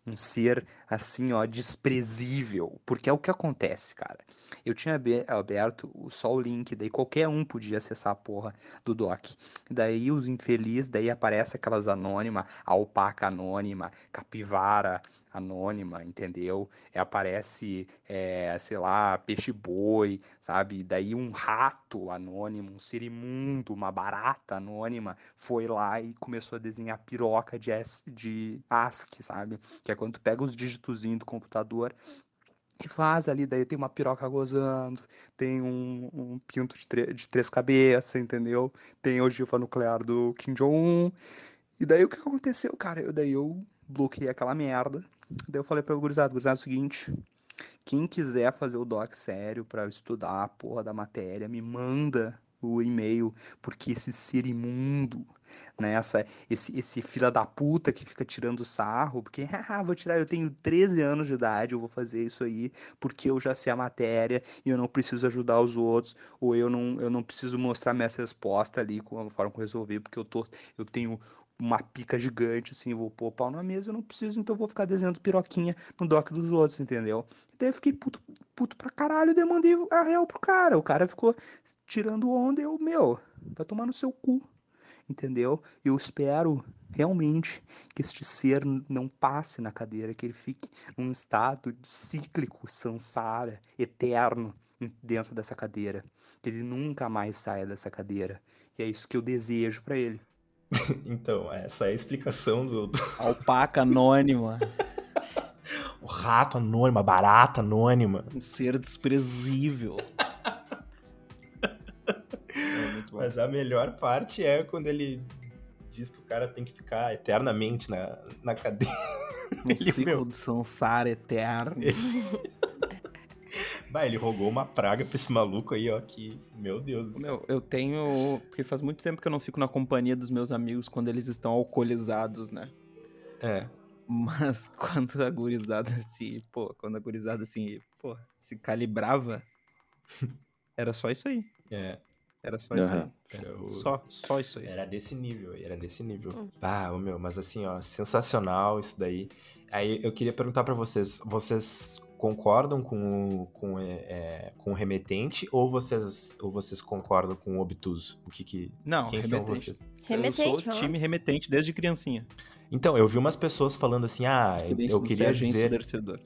um ser assim, ó, desprezível. Porque é o que acontece, cara. Eu tinha abe- aberto só o link, daí qualquer um podia acessar a porra do doc. Daí os infelizes, daí aparece aquelas anônimas, alpaca anônima, capivara anônima, entendeu? E aparece, é, sei lá, peixe-boi, sabe? Daí um rato anônimo, um ser imundo, uma barata anônima, foi lá e começou a desenhar piroca de, de ASCII, sabe? Que é quando tu pega os do computador e faz ali, daí tem uma piroca gozando, tem um, um pinto de, de três cabeças, entendeu? Tem ogiva nuclear do Kim Jong-un. E daí o que aconteceu, cara? Eu, daí eu bloqueei aquela merda. Daí eu falei pra gurizada, gurizada, é o seguinte, quem quiser fazer o doc sério pra estudar a porra da matéria, me manda o e-mail, porque esse ser imundo, né, essa, esse, esse fila da puta que fica tirando sarro, porque, <laughs> ah, vou tirar, eu tenho 13 anos de idade, eu vou fazer isso aí, porque eu já sei a matéria e eu não preciso ajudar os outros, ou eu não, eu não preciso mostrar minhas respostas ali com a forma que eu resolvi, porque eu tô, eu tenho uma pica gigante, assim, vou pôr o pau na mesa, eu não preciso, então vou ficar desenhando piroquinha no doc dos outros, entendeu? Daí eu fiquei puto, puto pra caralho, daí eu mandei a real pro cara. O cara ficou tirando onda, eu, meu, vai tomar no seu cu, entendeu? Eu espero realmente que este ser não passe na cadeira, que ele fique num estado cíclico, sansara, eterno dentro dessa cadeira. Que ele nunca mais saia dessa cadeira. E é isso que eu desejo pra ele. <laughs> Então, essa é a explicação do, do- Alpaca anônima. <laughs> o rato anônimo, a barata anônima. Um ser desprezível. É. Mas a melhor parte é quando ele diz que o cara tem que ficar eternamente na, na cadeia. Um <laughs> ele, ciclo meu- de samsara eterno. Bah, ele rogou uma praga pra esse maluco aí, ó, que, meu Deus do céu. Meu, eu tenho. Porque faz muito tempo que eu não fico na companhia dos meus amigos quando eles estão alcoolizados, né? É, Mas <laughs> quando a gurizada se. Pô, quando a gurizada assim, pô, se calibrava, <laughs> era só isso aí. é, Era só isso Aham. aí. era, o- Só, só isso aí. era desse nível, era desse nível. Hum. Ah, ô, meu, mas assim, ó, sensacional isso daí. Aí eu queria perguntar pra vocês, vocês concordam com o, com, é, é, com o remetente ou vocês, ou vocês concordam com o obtuso? O que que... Não, Quem são remetente. vocês? Remetente, eu sou ó. time remetente desde criancinha. Então, eu vi umas pessoas falando assim, ah, eu do queria dizer,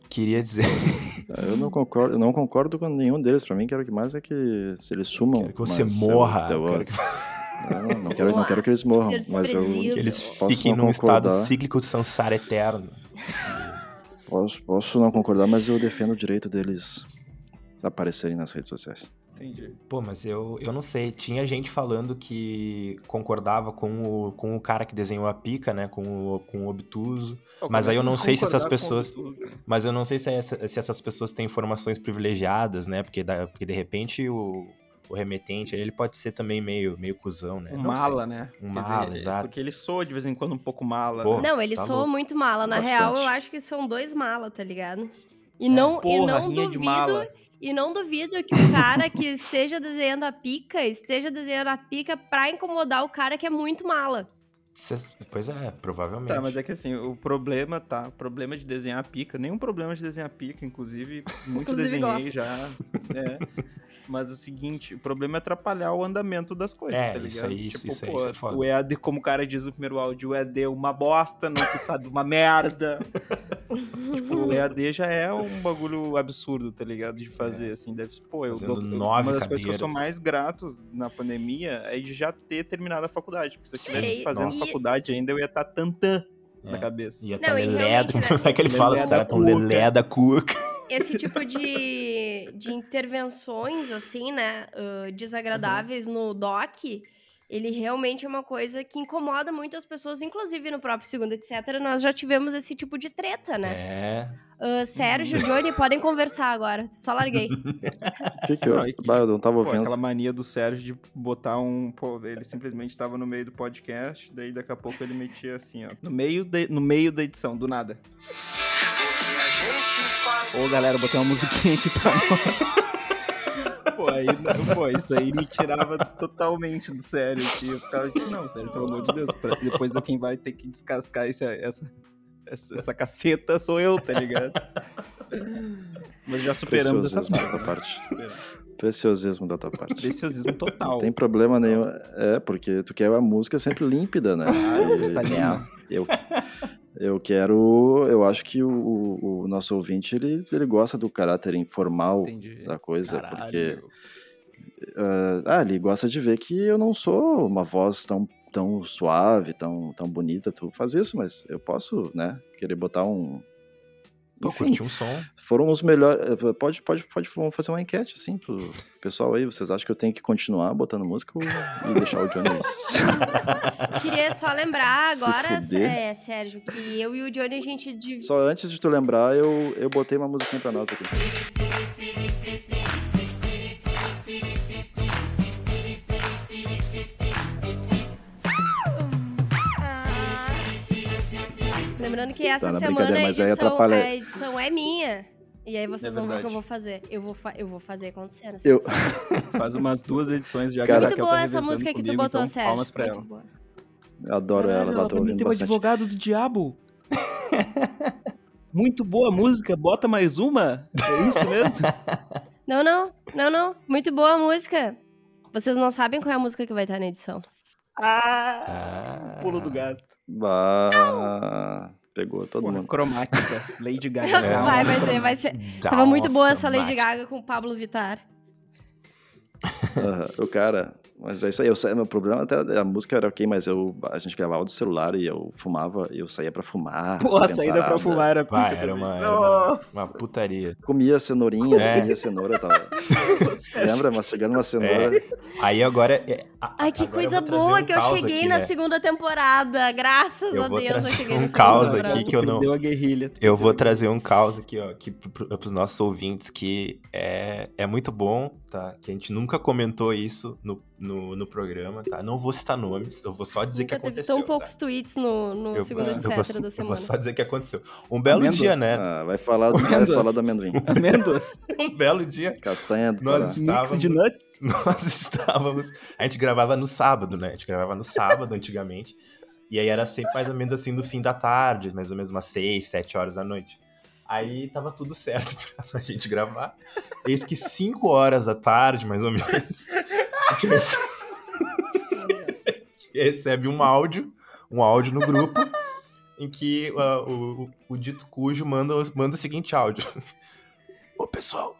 queria dizer <laughs> Eu não concordo, eu não concordo com nenhum deles. Pra mim, quero que mais é que se eles sumam. Quero que você morra. eu- quero que, <laughs> Não, não quero, não quero que eles morram, mas eu que eles fiquem num estado cíclico de samsara eterno. <laughs> posso, posso não concordar, mas eu defendo o direito deles aparecerem nas redes sociais. Entendi. Pô, mas eu, eu não sei. Tinha gente falando que concordava com o, com o cara que desenhou a pica, né? Com o, com o obtuso. Pô, Mas aí é eu não sei se essas pessoas-? Mas eu não sei se, essa- se essas pessoas têm informações privilegiadas, né? Porque, da- porque de repente o, o remetente ele pode ser também meio, meio cuzão, né? Um Não sei. mala, né? Um Porque mala, ele- exato. Porque ele soa de vez em quando um pouco mala. Pô, né? Não, ele tá soa louco. muito mala. Na Bastante. real, eu acho que são dois malas, tá ligado? E não, e Porra, não rinha de duvido. mala. E não duvido que o cara que esteja desenhando a pica esteja desenhando a pica pra incomodar o cara que é muito mala. Cês- Pois é, provavelmente. Tá, mas é que assim, o problema, tá? O problema de desenhar pica, nenhum problema de desenhar pica, inclusive, muito Inclusive desenhei gosto. já. É. Mas o seguinte, o problema é atrapalhar o andamento das coisas, É, tá ligado? isso aí, isso- tipo, isso aí, pô, isso é foda. o EAD, como o cara diz no primeiro áudio, o EAD é uma bosta, não tu sabe uma merda. <laughs> tipo, o EAD já é um bagulho absurdo, tá ligado? De fazer, assim, deve pô, eu dou, nove uma das coisas que eu sou cadeiras. mais grato na pandemia é de já ter terminado a faculdade, porque se eu estivesse Sim, fazendo. Faculdade ainda, eu ia estar tantã na É. cabeça. Ia Não, tá lelé, né, <laughs> como é que ele fala? Os caras da tão lelé da cuca. Esse <laughs> tipo de, de, intervenções, assim, né, uh, desagradáveis no DOC, ele realmente é uma coisa que incomoda muito as pessoas, inclusive no próprio segundo, etc. Nós já tivemos esse tipo de treta, né? É. Uh, Sérgio, Johnny, podem conversar agora. Só larguei. O <laughs> que que eu... Eu não tava Pô, ouvindo. aquela mania do Sérgio de botar um. Pô, ele simplesmente tava no meio do podcast, daí daqui a pouco ele metia assim, ó. No meio, de- no meio da edição, do nada. Ô galera, botei uma musiquinha aqui pra nós. Aí, pô, isso aí me tirava totalmente do sério. Assim. Eu ficava tipo, não, sério, pelo amor de Deus. pra- depois quem vai ter que descascar esse, essa, essa, essa caceta sou eu, tá ligado? Mas já superamos essa Preciosismo da parte. Preciosismo da tua parte. Preciosismo total. Não tem problema nenhum. É, porque tu quer a música sempre límpida, né? Claro, E- cristalina. Eu, eu quero. Eu acho que o, o- o nosso ouvinte ele, ele gosta do caráter informal Entendi. da coisa, Caralho. porque. ah, ah, ele gosta de ver que eu não sou uma voz tão, tão suave, tão, tão bonita. Tu faz isso, mas eu posso, né? Querer botar um. Pô, Enfim, curti um som. foram os melhores. Pode, pode, pode vamos fazer uma enquete assim pro pessoal aí. Vocês acham que eu tenho que continuar botando música ou e deixar o Johnny? <laughs> Queria só lembrar agora, é, Sérgio, que eu e o Johnny a gente. Só antes de tu lembrar, eu, eu botei uma musiquinha pra nós aqui. Lembrando que essa Tá, na semana a edição, a edição é minha. E aí vocês É vão ver o que eu vou fazer. Eu vou, fa- eu vou fazer acontecer nessa Eu-. <laughs> Faz umas duas edições já. Cara, Muito Raquel boa tá essa música que tu comigo, botou, então, Sérgio. Palmas pra Muito ela. boa. Eu adoro Caralho, ela, ela tá também ouvindo tem um bastante. advogado do diabo. <laughs> Muito boa a música, bota mais uma? É isso mesmo? <laughs> Não, não, não, não. Muito boa a música. Vocês não sabem qual é a música que vai estar na edição. ah, Ah. pulo do gato. Bah, pegou todo Porra, mundo. cromática, <laughs> Lady Gaga. É. Vai, vai ter, vai ser. Tava muito boa essa Lady. Gaga com o Pablo Vittar. O cara. Mas é isso aí. Eu, meu problema até a música era ok, mas eu, a gente gravava do celular e eu fumava, eu saía pra fumar. Pô, a saída pra fumar era pica Vai, era uma, era uma, Nossa. uma putaria. Comia cenourinha, É. comia cenoura, tava. <laughs> Lembra? Mastigando uma cenoura. Aí agora. é- a- Ai, que agora coisa boa um que eu cheguei aqui, na né? segunda temporada. Graças Eu a Deus eu trazer cheguei um na segunda caos temporada. aqui que eu não- Perdeu a guerrilha. Eu vou trazer um caos aqui, ó, pro, pros nossos ouvintes, que é, é muito bom, tá? Que a gente nunca comentou isso no, no, no programa, tá? Não vou citar nomes, eu vou só dizer Nunca que teve aconteceu. tão tá? poucos tweets no, no Eu, segundo etc. da eu vou semana. só dizer que aconteceu. Um belo dia, né? Ah, vai falar, do, vai falar do amendoim. <laughs> Amêndoas. Um belo dia, Castanha do Nós Estávamos- de nuts. <laughs> nós estávamos. A gente gravava no sábado, né? A gente gravava no sábado <laughs> antigamente. E aí era sempre mais ou menos assim no fim da tarde, mais ou menos umas 6, 7 horas da noite. Aí tava tudo certo pra gente gravar. Eis que 5 horas da tarde, mais ou menos, a gente rece- recebe um áudio, um áudio no grupo, em que ah, o, o- dito cujo manda, manda o seguinte áudio. Ô pessoal,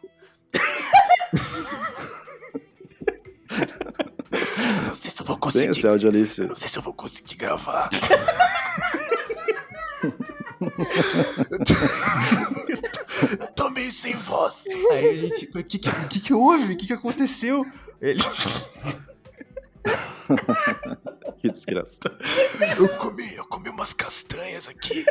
não sei se eu vou Tem conseguir esse áudio ali. eu não sei se eu vou conseguir gravar. eu tô meio sem voz. Aí a gente. O que que, que, que houve? O que, que aconteceu? Ele. <laughs> Que desgraça. Eu comi, eu comi umas castanhas aqui.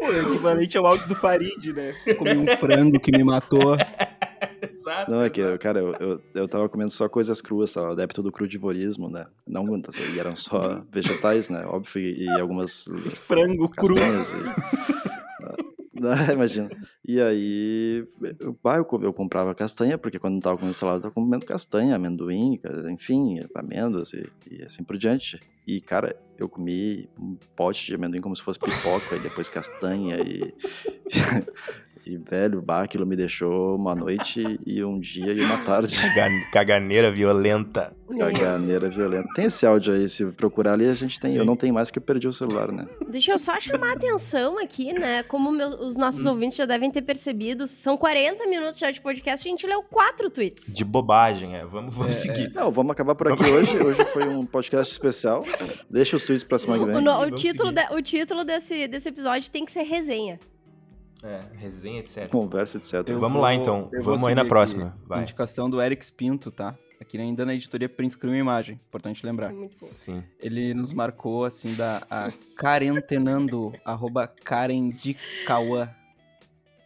Pô, é equivalente ao áudio do Farid, né? Comi um frango que me matou. Exato. Não, é que, cara, eu, eu, eu tava comendo só coisas cruas, tava adepto do crudivorismo, né? Não, assim, e eram só vegetais, né? Óbvio, e, algumas Frango cru. castanhas. E... <laughs> <laughs> Imagina. E aí, eu, eu, co- eu comprava castanha, porque quando não tava comendo salada, eu tava comendo castanha, amendoim, enfim, amêndoas e, e assim por diante. E, cara, eu comi um pote de amendoim como se fosse pipoca, e depois castanha, e. <laughs> e, velho, bah, aquilo me deixou uma noite e um dia e uma tarde. <laughs> Caga- Caganeira violenta. Caganeira violenta. Tem esse áudio aí, se procurar ali, a gente tem. Eu Sim. não tenho mais porque eu perdi o celular, né? Deixa eu só chamar a atenção aqui, né? Como meu- os nossos ouvintes já devem ter percebido, são 40 minutos já de podcast, a gente leu quatro tweets. De bobagem, é. Vamos, vamos seguir. Não, vamos acabar por aqui hoje. Hoje foi um podcast especial. Deixa os tweets pra semana que O, vem. no- o vamos título, de- o título desse, desse episódio tem que ser resenha. É, resenha, etc. Conversa, etc. Eu Vamos vou- lá, então. Vamos aí na próxima. Vai. Indicação do Eric Pinto, tá? Aqui ainda na editoria Print Screen Imagem, importante lembrar. Foi muito bom. Sim. Ele nos marcou, assim, da a Karentenando, <laughs> arroba Karen de Cauã.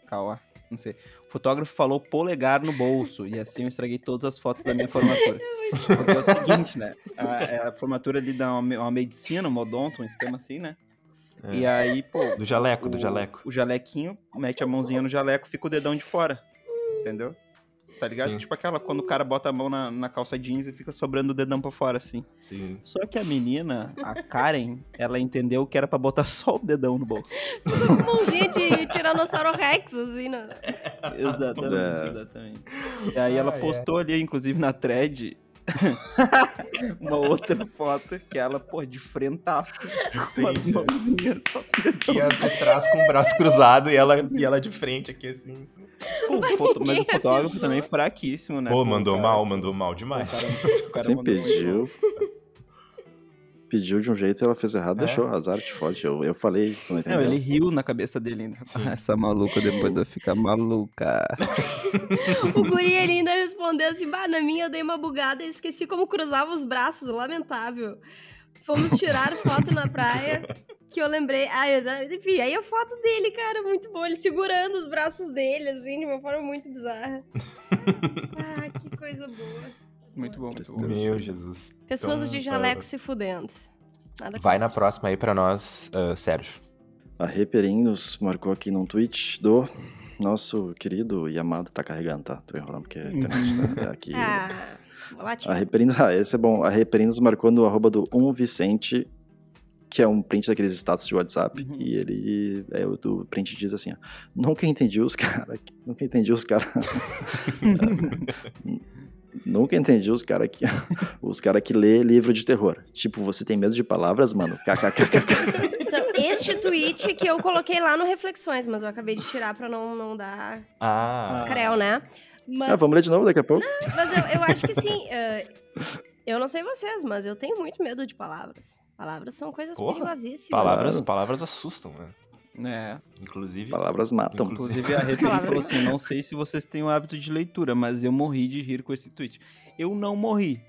Cauã, não sei. O fotógrafo falou polegar no bolso, e assim eu estraguei todas as fotos da minha formatura. <laughs> Porque é o seguinte, né? A, a formatura ali dá uma, uma medicina, um odonto, um esquema assim, né? É. E aí, pô, Do jaleco, do o- jaleco. O jalequinho, mete a mãozinha no jaleco, fica o dedão de fora. Entendeu? Tá ligado? Sim. Tipo aquela quando o cara bota a mão na, na calça jeans e fica sobrando o dedão pra fora, assim. Sim. Só que a menina, a Karen, <laughs> ela entendeu que era pra botar <laughs> só o dedão no bolso. Mãozinha de Tiranossauro Rex, assim, né? Exatamente, É. exatamente. E aí ela Ah, é. postou ali, inclusive na thread, <laughs> uma outra foto que ela, pô, de frentaço, com as é. mãozinhas só o. E ela de trás com o braço cruzado e ela, e ela de frente aqui, assim. Pô, o foto- mas o fotógrafo também fraquíssimo, né? Pô, o mandou cara- mal, mandou mal o demais. cara- o cara Sim, mandou muito pediu. Pediu de um jeito, ela fez errado, É. deixou. Azar te fode. Eu, eu falei, tu não Não, ele riu na cabeça dele ainda. Sim. Ah, Essa maluca depois de eu ficar maluca. O guri ele ainda respondeu assim, bah, na minha eu dei uma bugada e esqueci como cruzava os braços, lamentável. Fomos tirar foto na praia, que eu lembrei, ah, eu- enfim, aí a foto dele, cara, muito boa, ele segurando os braços dele, assim, de uma forma muito bizarra. ah, que coisa boa. Muito bom, muito bom. Meu Jesus. Pessoas Então, de jaleco se fudendo. Nada Vai na próxima aí pra nós, ah, Sérgio. A Reperim nos marcou aqui num tweet do nosso querido e amado. Tá carregando, tá? Tô enrolando porque a internet tá aqui. Ah, A tirar. Reperim, ah, esse é bom. A Reperim nos marcou no arroba do um Vicente, que é um print daqueles status de WhatsApp. Uhum. E ele, é, o do print diz assim, ó, nunca entendi os caras, nunca entendi os caras... <laughs> <laughs> <laughs> Nunca entendi os caras que <laughs> os cara que lê livro de terror. Tipo, você tem medo de palavras, mano? KKKK. <laughs> Então, este tweet que eu coloquei lá no Reflexões, mas eu acabei de tirar pra não, não dar Ah, creu, né? Mas, Ah, vamos ler de novo daqui a pouco? mas eu, eu acho que sim. eh, eu não sei vocês, mas eu tenho muito medo de palavras. Palavras são coisas Porra, perigosíssimas. palavras, palavras assustam, né? É, Inclusive. Palavras matam. inclusive a Rede falou assim, não sei se vocês têm o hábito de leitura, mas eu morri de rir com esse tweet. Eu não morri,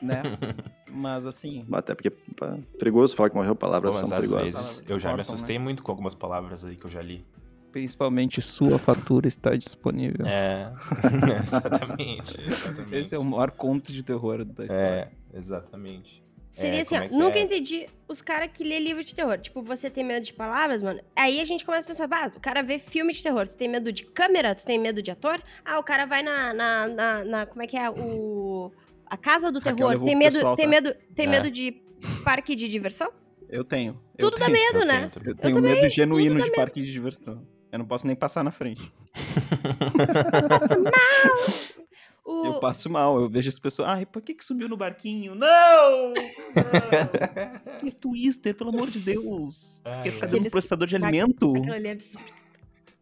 né? <laughs> Mas assim, Até porque pá, perigoso falar que morreu, Pô, palavras mas são às perigosas. vezes eu já me Cortam, assustei muito com algumas palavras aí que eu já li. principalmente sua fatura está disponível. É, <laughs> exatamente. <laughs> exatamente. Esse é o maior conto de terror da história. É, exatamente. Seria É, assim, ó, é nunca é? entendi os caras que lê livro de terror. Tipo, você tem medo de palavras, mano. Aí a gente começa a pensar, bah, o cara vê filme de terror. Tu tem medo de câmera? Tu tem medo de ator? Ah, o cara vai na. na, na- na- como é que é? O. A casa do terror. Tem medo, pessoal, tem tá? medo, tem É. medo de parque de diversão? Eu tenho. Tudo eu dá tenho. medo, Eu né? tenho também. Eu tenho também, medo genuíno tudo de parque de diversão. Eu não posso nem passar na frente. <laughs> <laughs> O... Eu passo mal, eu vejo as pessoas. Ai, por que, que subiu no barquinho? Não! Não! <laughs> Que twister, pelo amor de Deus! Ai, Quer ficar ai. dentro do Aqueles- processador de alimento? Aquilo ali é absurdo.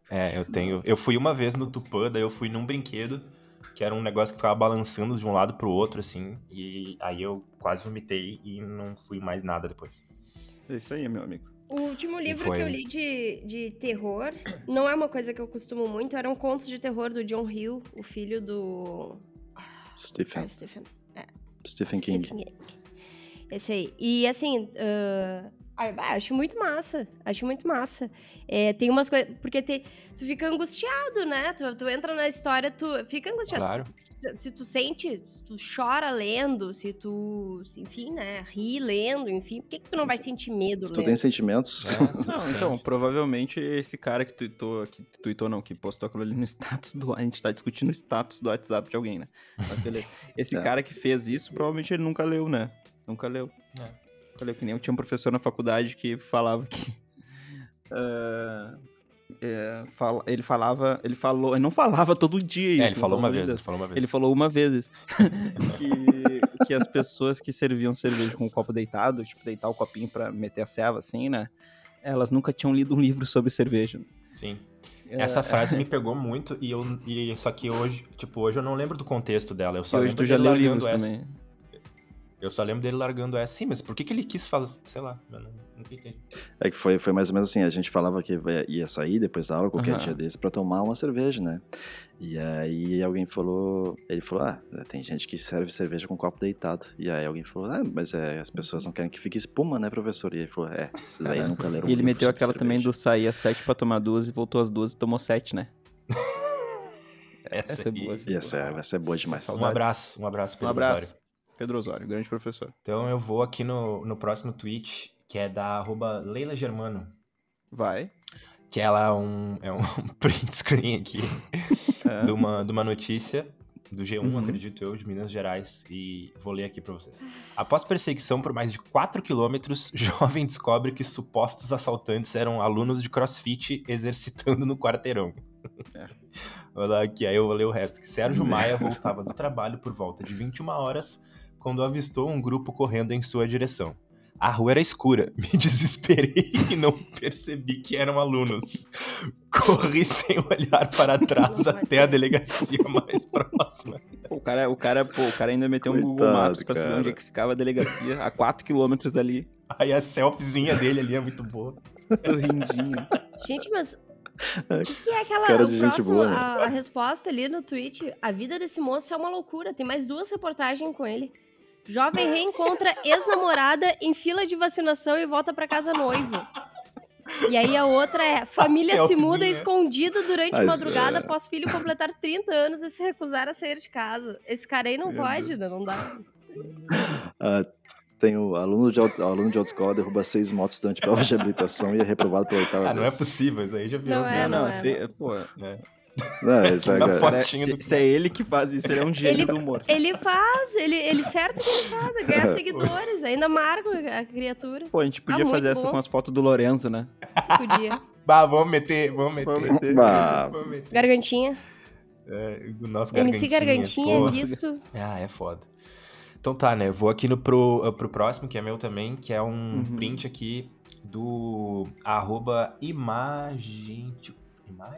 É, eu tenho. Eu fui uma vez no Tupã, daí eu fui num brinquedo, que era um negócio que ficava balançando de um lado pro outro, assim. E aí eu quase vomitei e não fui mais nada depois. É isso aí, meu amigo. O último livro foi? que eu li de, de terror, não é uma coisa que eu costumo muito, eram contos de terror do John Hill, o filho do. Stephen, Ah, Stephen. Stephen King. Stephen King. Esse aí. E assim, ah, ah, acho muito massa. Acho muito massa. É, tem umas coisas. Porque te- tu fica angustiado, né? Tu, tu entra na história, tu fica angustiado. Claro. Se, se tu sente, se tu chora lendo, se tu, se, enfim, né, ri lendo, enfim, por que, que tu não vai sentir medo Se tu lendo? tem sentimentos, É, Não, <laughs> então, provavelmente esse cara que tweetou, que tweetou não, que postou aquilo ali no status do. A gente tá discutindo o status do WhatsApp de alguém, né? Mas beleza. <laughs> Esse É. cara que fez isso, provavelmente ele nunca leu, né? Nunca leu. É. Leu, que nem eu tinha um professor na faculdade que falava que. <laughs> ah, é, fala- ele falava. Ele falou. Ele não falava todo dia isso. É, ele falou uma vez, ele falou uma vez. Ele falou uma vez isso. que, que as pessoas que serviam cerveja com o copo deitado, tipo, deitar o copinho pra meter a ceva assim, né? Elas nunca tinham lido um livro sobre cerveja. Sim. É, Essa frase me pegou muito e eu. E, só que hoje, tipo, hoje eu não lembro do contexto dela. Eu e só hoje lembro tu já leu livros essa. também. Eu só lembro dele largando essa. Sim, mas por que, que ele quis fazer. Sei lá, eu não, nunca entendi. É que foi, foi mais ou menos assim, a gente falava que ia sair depois da aula, qualquer Aham. dia desse, pra tomar uma cerveja, né? E aí alguém falou, ele falou, ah, tem gente que serve cerveja com copo deitado. E aí alguém falou, ah, mas é, as pessoas não querem que fique espuma, né, professor? E ele falou, é, vocês aí nunca leram E ele meteu aquela também do cerveja." sair às sete pra tomar duas e voltou às duas e tomou sete, né? <laughs> Essa, Essa é boa, essa E essa, é- essa é boa demais. Um abraço, um abraço Um abraço. Pedro Osório, grande professor. Então eu vou aqui no, no próximo tweet, que é da arroba Leila Germano. Vai. Que ela é um, é um <laughs> print screen aqui <laughs> É. de, uma, de uma notícia do G1, Uhum. acredito eu, de Minas Gerais, e vou ler aqui pra vocês. Após perseguição por mais de 4 quilômetros, <laughs> jovem descobre que supostos assaltantes eram alunos de crossfit exercitando no quarteirão. É. Vou dar aqui, aí eu vou ler o resto. Que Sérgio Maia voltava do trabalho por volta de 21 horas quando avistou um grupo correndo em sua direção. A rua era escura, <laughs> me desesperei e não percebi que eram alunos. Corri sem olhar para trás Não até a ser. delegacia <laughs> mais próxima. O cara, o cara, pô, o cara ainda meteu um Google Coitado, Maps pra saber onde é que ficava a delegacia, a 4 quilômetros dali, Aí a selfiezinha dele ali é muito boa. sorrindinho. Gente, mas o que, que é aquela. Cara de gente próximo, boa, né? a, a resposta ali no tweet? A vida desse moço é uma loucura. Tem mais duas reportagens com ele. Jovem reencontra ex-namorada em fila de vacinação e volta pra casa noivo. E aí a outra é: família se muda escondida durante Mas, madrugada é. após filho completar 30 anos e se recusar a sair de casa. Esse cara aí não Meu pode, né? Não dá. Ah, tem o aluno de, auto, aluno de autoescola derruba seis motos durante prova de habilitação e é reprovado pela oitava Ah, não é possível, isso aí já virou. Não é, não, não é, é, feio, pô. né? Não, isso é, Na cara, foto. Cara, se, do- se é ele que faz isso, ele é um gênio Ele- do humor. Ele faz, ele, ele certo que ele faz, é ganhar <laughs> seguidores, ainda marca a criatura. Pô, a gente podia Ah, fazer essa bom. com as fotos do Lorenzo, né? Podia. Bah, vamos meter, vamos meter. Vamos meter. Bah, Vamos meter. Gargantinha. É, o nosso MC Gargantinha, pô. visto. Ah, é foda. Então tá, né? Vou aqui no pro, pro próximo, que é meu também, que é um Uhum. print aqui do arroba imagente... Ima...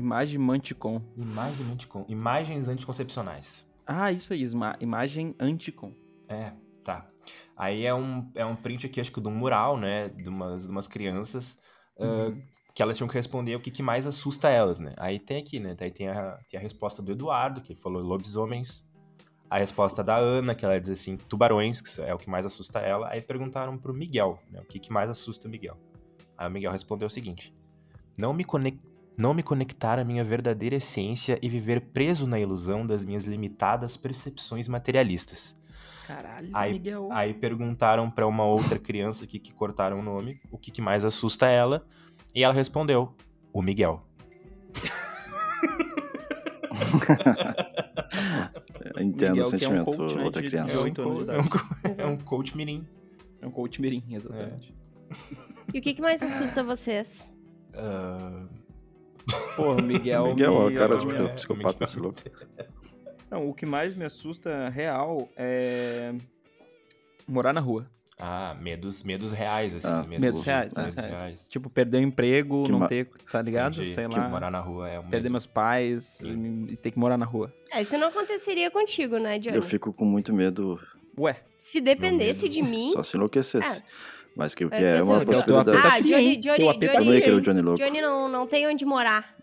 Imagem Manticon. Imagem anticon... Imagens anticoncepcionais. Ah, isso aí, imagem anticon. É, tá. Aí é um, é um print aqui, acho que de um mural, né? De umas, de umas crianças ah, que elas tinham que responder o que, que mais assusta elas, né? Aí tem aqui, né? Aí tem a, tem a resposta do Eduardo, que falou lobisomens. A resposta da Ana, que ela diz assim, tubarões, que é o que mais assusta ela. Aí perguntaram pro Miguel, né? O que, que mais assusta o Miguel. Aí o Miguel respondeu o seguinte: Não me, conec... não me conectar à minha verdadeira essência e viver preso na ilusão das minhas limitadas percepções materialistas. Caralho, Aí- Miguel. Aí perguntaram pra uma outra criança aqui que cortaram o nome o que, que mais assusta ela. E ela respondeu: O Miguel. <laughs> entendo Miguel, o que é um sentimento, coach, né, outra de- É criança. um, Oito anos co- de é um é um coach mirim. É um coach mirim, exatamente. E o que, que mais assusta vocês? Ah, Porra, o Miguel. Miguel, ó, me- cara de- de é, psicopata Miguel. esse louco. Não, o que mais me assusta real é morar na rua. ah, medos, medos reais, assim. Ah, medos reais, Medos medos reais. Tipo, perder o emprego, Que não ma- ter, tá ligado? Entendi. Sei Que lá. morar na rua é um Perder medo. meus pais e, e ter que morar na rua. É, isso não aconteceria contigo, né, Johnny? Eu fico com muito medo, Ué, Se dependesse medo. de mim. só se enlouquecesse. Mas que o que É, é, uma eu- possibilidade. Ah, Tá Johnny. Johnny, não Johnny, Johnny louco. Johnny não, não tem onde morar.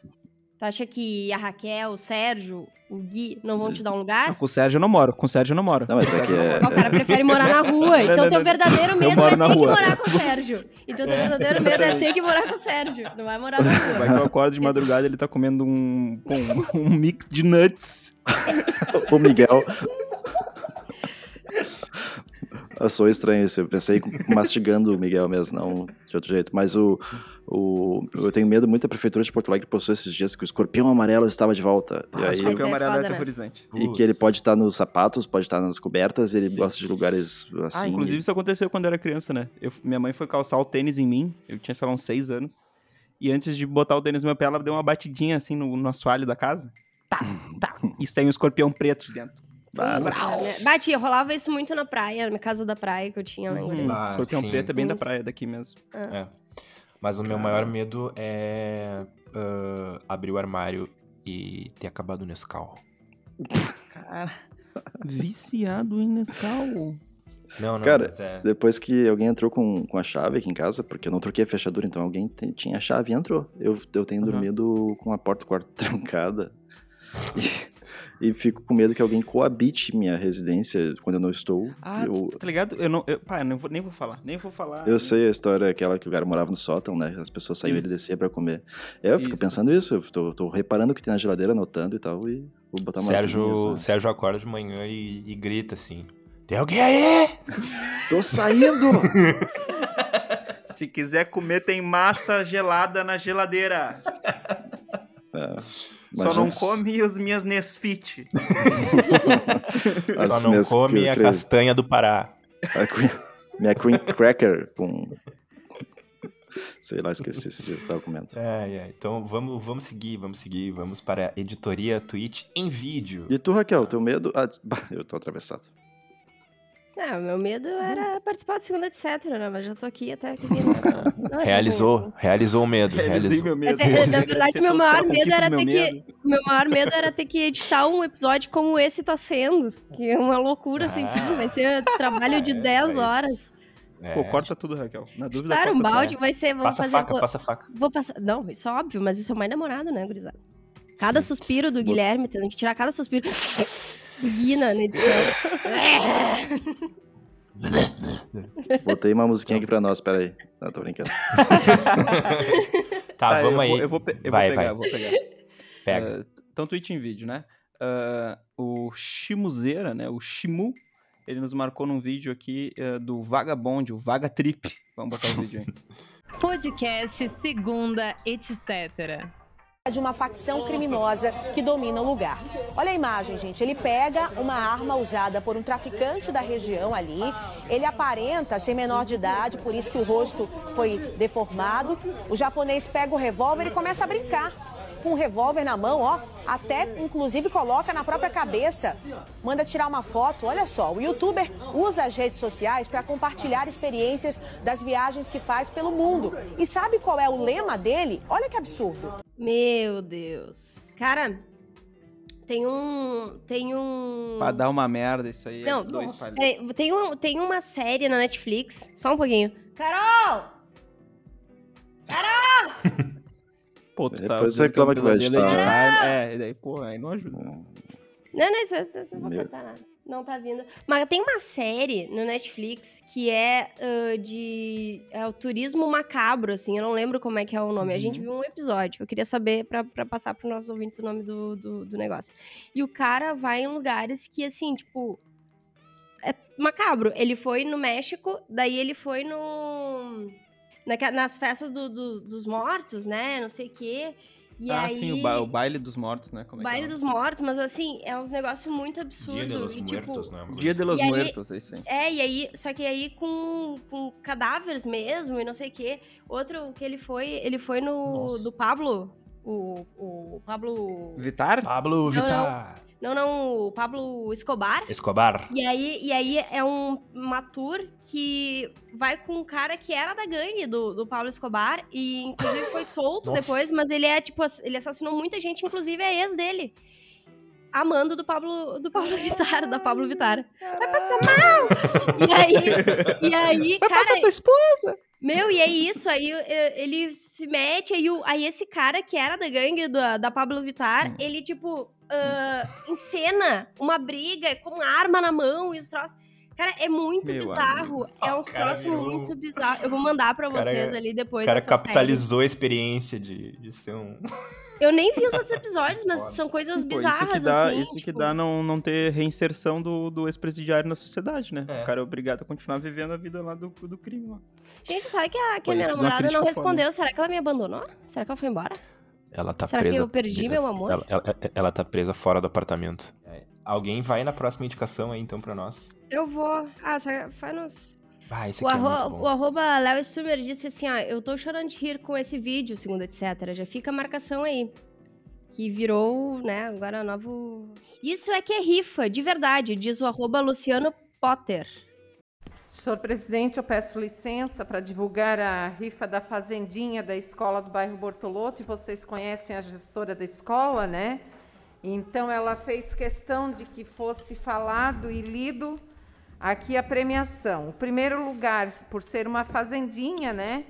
Tu acha que a Raquel, o Sérgio, o Gui não vão te dar um não, lugar? com o Sérgio eu não moro. Com o Sérgio eu não moro. Não, mas é que é. O cara prefere morar na rua. <laughs> Então não, teu não. verdadeiro medo é ter que morar com o Sérgio. Então teu verdadeiro medo é <laughs> ter que morar com o Sérgio. Não vai morar na rua. Vai que eu acordo de madrugada ele tá comendo um, um, um mix de nuts. <laughs> O Miguel. Eu sou estranho isso. Eu pensei mastigando o Miguel mesmo, não de outro jeito. Mas o, o. Eu tenho medo muito da prefeitura de Porto Alegre postou esses dias que o escorpião amarelo estava de volta. E Ah, aí. Mas Escorpião é amarelo foda, é né? aterrorizante. E que ele pode estar nos sapatos, pode estar nas cobertas, ele gosta de lugares assim. Ah, inclusive isso aconteceu quando eu era criança, né? Eu- minha mãe foi calçar o tênis em mim, eu tinha, sei lá, uns seis anos. E antes de botar o tênis no meu pé, ela deu uma batidinha assim no, no assoalho da casa. Tá, tá. E saiu um escorpião preto de dentro. Ah, É, né? Bati, rolava isso muito na praia, na casa da praia que eu tinha lá em Guarani. Ah, escorpião sim. preto é bem da praia daqui mesmo. É. Mas o meu maior medo é ah, abrir o armário e ter acabado o Nescau. Cara, viciado em Nescau. Não, não, Cara, mas é... Depois que alguém entrou com, com a chave aqui em casa, porque eu não troquei a fechadura, então alguém tinha a chave e entrou. Eu, eu tenho Aham. dormido com a porta do quarto <laughs> trancada. E, <laughs> e fico com medo que alguém coabite minha residência quando eu não estou. Ah, eu, tá ligado? Eu não. Eu, pá, eu não vou, nem vou falar. Nem vou falar. eu sei a história, aquela que o cara morava no sótão, né? As pessoas saíam e ele descia pra comer. É, eu fico Isso. pensando isso, eu tô, tô reparando o que tem na geladeira, anotando e tal, e vou botar linhas, Sérgio, né? Sérgio acorda de manhã e, e grita assim: Tem alguém aí? <laughs> Tô saindo! <laughs> Se quiser comer, tem massa gelada na geladeira. É, Só não come as minhas Nesfit. <laughs> Só não minhas- come a creio- castanha do Pará. A Queen- <laughs> minha Queen Cracker com. Sei lá, esqueci tava comendo. É, é. Então vamos, vamos seguir, vamos seguir. Vamos para a editoria Twitch em vídeo. E tu, Raquel, teu medo. Ah, <laughs> eu tô atravessado. Não, meu medo era participar do segundo, etc, né? Mas já tô aqui até que <laughs> não, não é ruim Realizou, assim. realizou o medo. Realizei Realizou. meu medo. Até- na verdade, meu maior medo era meu ter que- medo. Meu maior medo era ter que editar um episódio como esse tá sendo. Que é uma loucura sem Ah. fim. Vai ser trabalho de <laughs> É, 10 mas- horas. É, Pô, corta tudo, Raquel. Na dúvida, Chutar um balde vai ser. Vamos Passa fazer. faca, vou, passa faca. vou passar. Não, isso é óbvio, mas isso é o mais demorado, né, gurizada? Cada Sim. suspiro do Guilherme, tendo que tirar cada suspiro Guina na edição. <laughs> Botei uma musiquinha aqui pra nós, peraí. Não, tô brincando. Tá, <laughs> Tá, vamos eu aí. Vou, eu vou, pe- eu Vai, vou pegar, vai. eu vou pegar. Pega. Ah, então, tweet em vídeo, né? Ah, o Shimuzeira, né? O Shimu, ele nos marcou num vídeo aqui ah, do Vagabond, o Vaga Trip. Vamos botar o vídeo aí. <laughs> Podcast Segunda, etc. de uma facção criminosa que domina o lugar. Olha a imagem, gente. Ele pega uma arma usada por um traficante da região ali. Ele aparenta ser menor de idade, por isso que o rosto foi deformado. O japonês pega o revólver e começa a brincar. Com o revólver na mão, ó, até inclusive coloca na própria cabeça. Manda tirar uma foto. Olha só, o youtuber usa as redes sociais para compartilhar experiências das viagens que faz pelo mundo. E sabe qual é o lema dele? Olha que absurdo. Meu Deus. Cara, tem um. Tem um. pra dar uma merda isso aí. é Não, dois nossa. palhaços. Peraí, tem, um, tem uma série na Netflix. Só um pouquinho. Carol! <laughs> Pô, tu tá Depois reclama teu que vai pesadelo editar, editar, É, e daí, pô, aí não ajuda. Não, não, isso, isso não vou Meu. cortar nada. Não tá vindo. Mas tem uma série no Netflix que é ah, de. É o turismo macabro, assim. Eu não lembro como é que é o nome. A gente Uhum. viu um episódio. Eu queria saber, pra, pra passar pros nossos ouvintes, o nome do, do, do negócio. E o cara vai em lugares que, assim, tipo. É macabro. Ele foi no México, daí ele foi no. Naque- nas festas do- do- dos mortos, né? Não sei o quê. E ah, aí, sim, o, ba- o baile dos mortos, né? Como é que Baile é? dos mortos, mas assim, é uns negócios muito Dia absurdos. de los e, tipo, Muertos, né? Dia de assim. los E aí- Muertos, é isso aí. É, e aí, só que aí com, com cadáveres mesmo e não sei o quê. Outro que ele foi, ele foi no Nossa. do Pablo, o, o Pablo... Vitar? Pablo Vittar. Não, não, o Pablo Escobar. Escobar. E aí, e aí é um, uma tour que vai com um cara que era da gangue do, do Pablo Escobar e inclusive foi <laughs> solto depois, mas ele é tipo, ele assassinou muita gente, inclusive é ex dele. Amando do Pablo, do Pablo <laughs> Vittar, da Pablo Vittar. Vai passar mal! E aí, e aí, Vai cara, passar tua esposa! meu, e é isso, aí ele se mete, aí, o- aí esse cara que era da gangue da, da Pablo Vittar, Hum. ele, tipo, ah, encena uma briga com arma na mão e os troços. Cara, é muito Meu bizarro. É Ah, uns o troços virou- muito bizarros. Eu vou mandar pra O cara- vocês ali O depois cara essa série. capitalizou a experiência de, de ser um. <laughs> Eu nem vi os outros episódios, mas Foda. são coisas Pô, bizarras, isso que dá, assim. isso que tipo, dá não, não ter reinserção do, do ex-presidiário na sociedade, né? É. O cara é obrigado a continuar vivendo a vida lá do, do crime. Lá. Gente, sabe que a, que Pô, a minha namorada não crítica foda. respondeu? Será que ela me abandonou? Será que ela foi embora? Ela tá Será que presa. eu perdi meu amor? Ela, ela- ela tá presa fora do apartamento. Alguém vai na próxima indicação aí, então, pra nós. Eu vou. Ah, só faz nos. Ah, esse O, aqui é arro- muito o bom. arroba Léo Summer disse assim, ó, eu tô chorando de rir com esse vídeo, segundo etc. Já fica a marcação aí. Que virou, né, agora novo... Isso é que é rifa, de verdade, diz o arroba Luciano Potter. Senhor presidente, eu peço licença para divulgar a rifa da Fazendinha da escola do bairro Bortoloto, e vocês conhecem a gestora da escola, né? Então ela fez questão de que fosse falado e lido Aqui a premiação. O primeiro lugar, por ser uma fazendinha, né?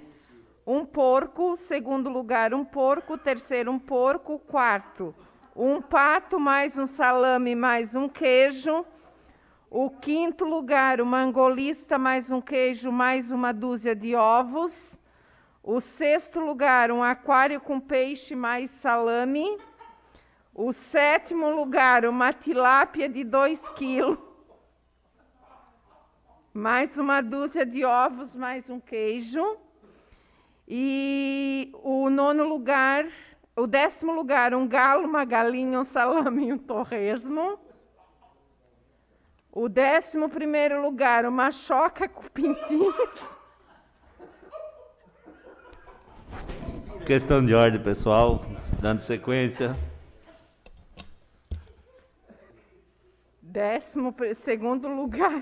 Um porco. Segundo lugar, um porco. Terceiro, um porco. Quarto, um pato, mais um salame, mais um queijo. O quinto lugar, uma angolista, mais um queijo, mais uma dúzia de ovos. O sexto lugar, um aquário com peixe, mais salame. O sétimo lugar, uma tilápia de 2 quilos. Mais uma dúzia de ovos, mais um queijo. E o nono lugar, o décimo lugar, um galo, uma galinha, um salame e um torresmo. O décimo primeiro lugar, uma choca com pintinhos. Questão de ordem, pessoal. Dando sequência. Décimo segundo lugar,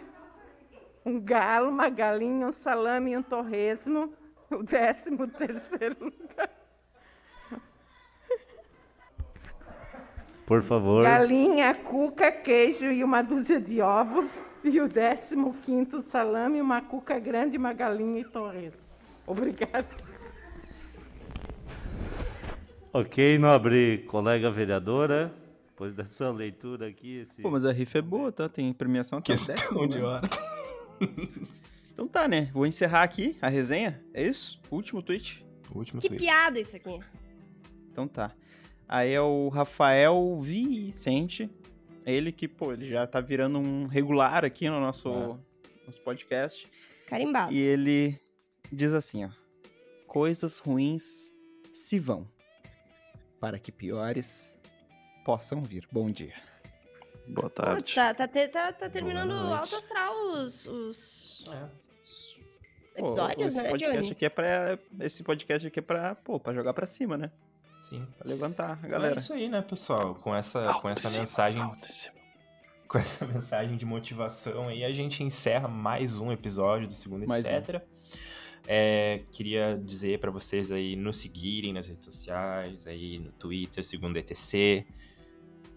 um galo, uma galinha, um salame e um torresmo. O décimo terceiro lugar, Por favor. galinha, cuca, queijo e uma dúzia de ovos. E o décimo quinto, salame, uma cuca grande, uma galinha e torresmo. Obrigada. Ok, nobre colega vereadora. Depois da sua leitura aqui. Esse... Pô, mas a rifa é boa, tá? Tem premiação até o Questão décimo, de né? hora. Então tá, né? Vou encerrar aqui a resenha. É isso? Último tweet. Último Que piada isso aqui. Então tá. Aí é o Rafael Vicente. Ele que, pô, ele já tá virando um regular aqui no nosso, nosso podcast. Carimbado. E ele diz assim, ó. Coisas ruins se vão, para que piores possam vir. Bom dia. Boa Putz, tarde. tá, tá, tá- tá terminando alto astral os, os Pô, episódios, esse né, podcast Johnny? aqui é pra, esse podcast aqui é pra, pô, pra jogar pra cima, né? Sim. Pra levantar a Então galera. É isso aí, né, pessoal? Com essa, com essa mensagem. Com essa <laughs> mensagem de motivação aí, a gente encerra mais um episódio do segundo, Mais um. etc. É, queria dizer pra vocês aí nos seguirem nas redes sociais, aí no Twitter, segundo ETC,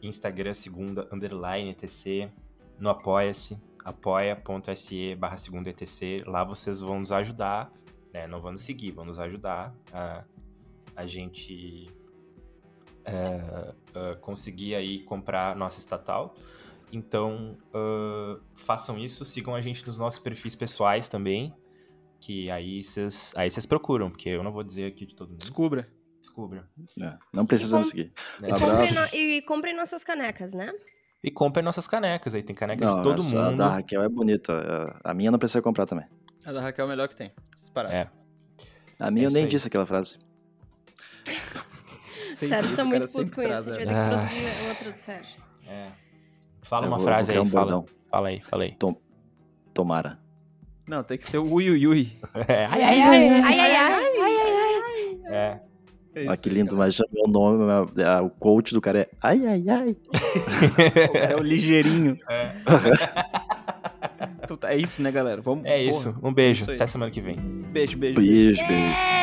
Instagram, segunda, underline ETC, no Apoia-se, apoia.se barra segunda ETC. Lá vocês vão nos ajudar, né? Não vão nos seguir, vão nos ajudar a, a gente é, é, conseguir aí comprar nossa estatal. Então, ah, façam isso, sigam a gente nos nossos perfis pessoais também, que aí vocês aí vocês procuram, porque eu não vou dizer aqui de todo mundo. Descubra. Descubra. É, não precisa me com- seguir. É. E comprem, no- e comprem nossas canecas, né? E comprem nossas canecas aí, tem caneca Não, de todo essa mundo. da Raquel é bonita. é, A minha não precisa comprar também. A da Raquel é o melhor que tem. Disparado. É. A minha É eu nem aí. disse aquela frase. Sérgio está muito puto com isso. A gente é. vai ter que ah. produzir outra do Sérgio. É. Fala uma frase aí, um fala. Bordão. Fala aí, fala aí. Tom, tomara. Não, tem que ser o ui ui ui. <laughs> É, ai, ai, ai, ai, ai, ai, ai, ai, É. é isso, ah, que lindo, mas já é nome, o coach do cara é ai, ai, ai. <laughs> é o ligeirinho. É. Então tá, é isso, né, galera? Vamos, é porra, isso. Um beijo. É isso Até semana que vem. Beijo, beijo. Beijo, beijo. beijo.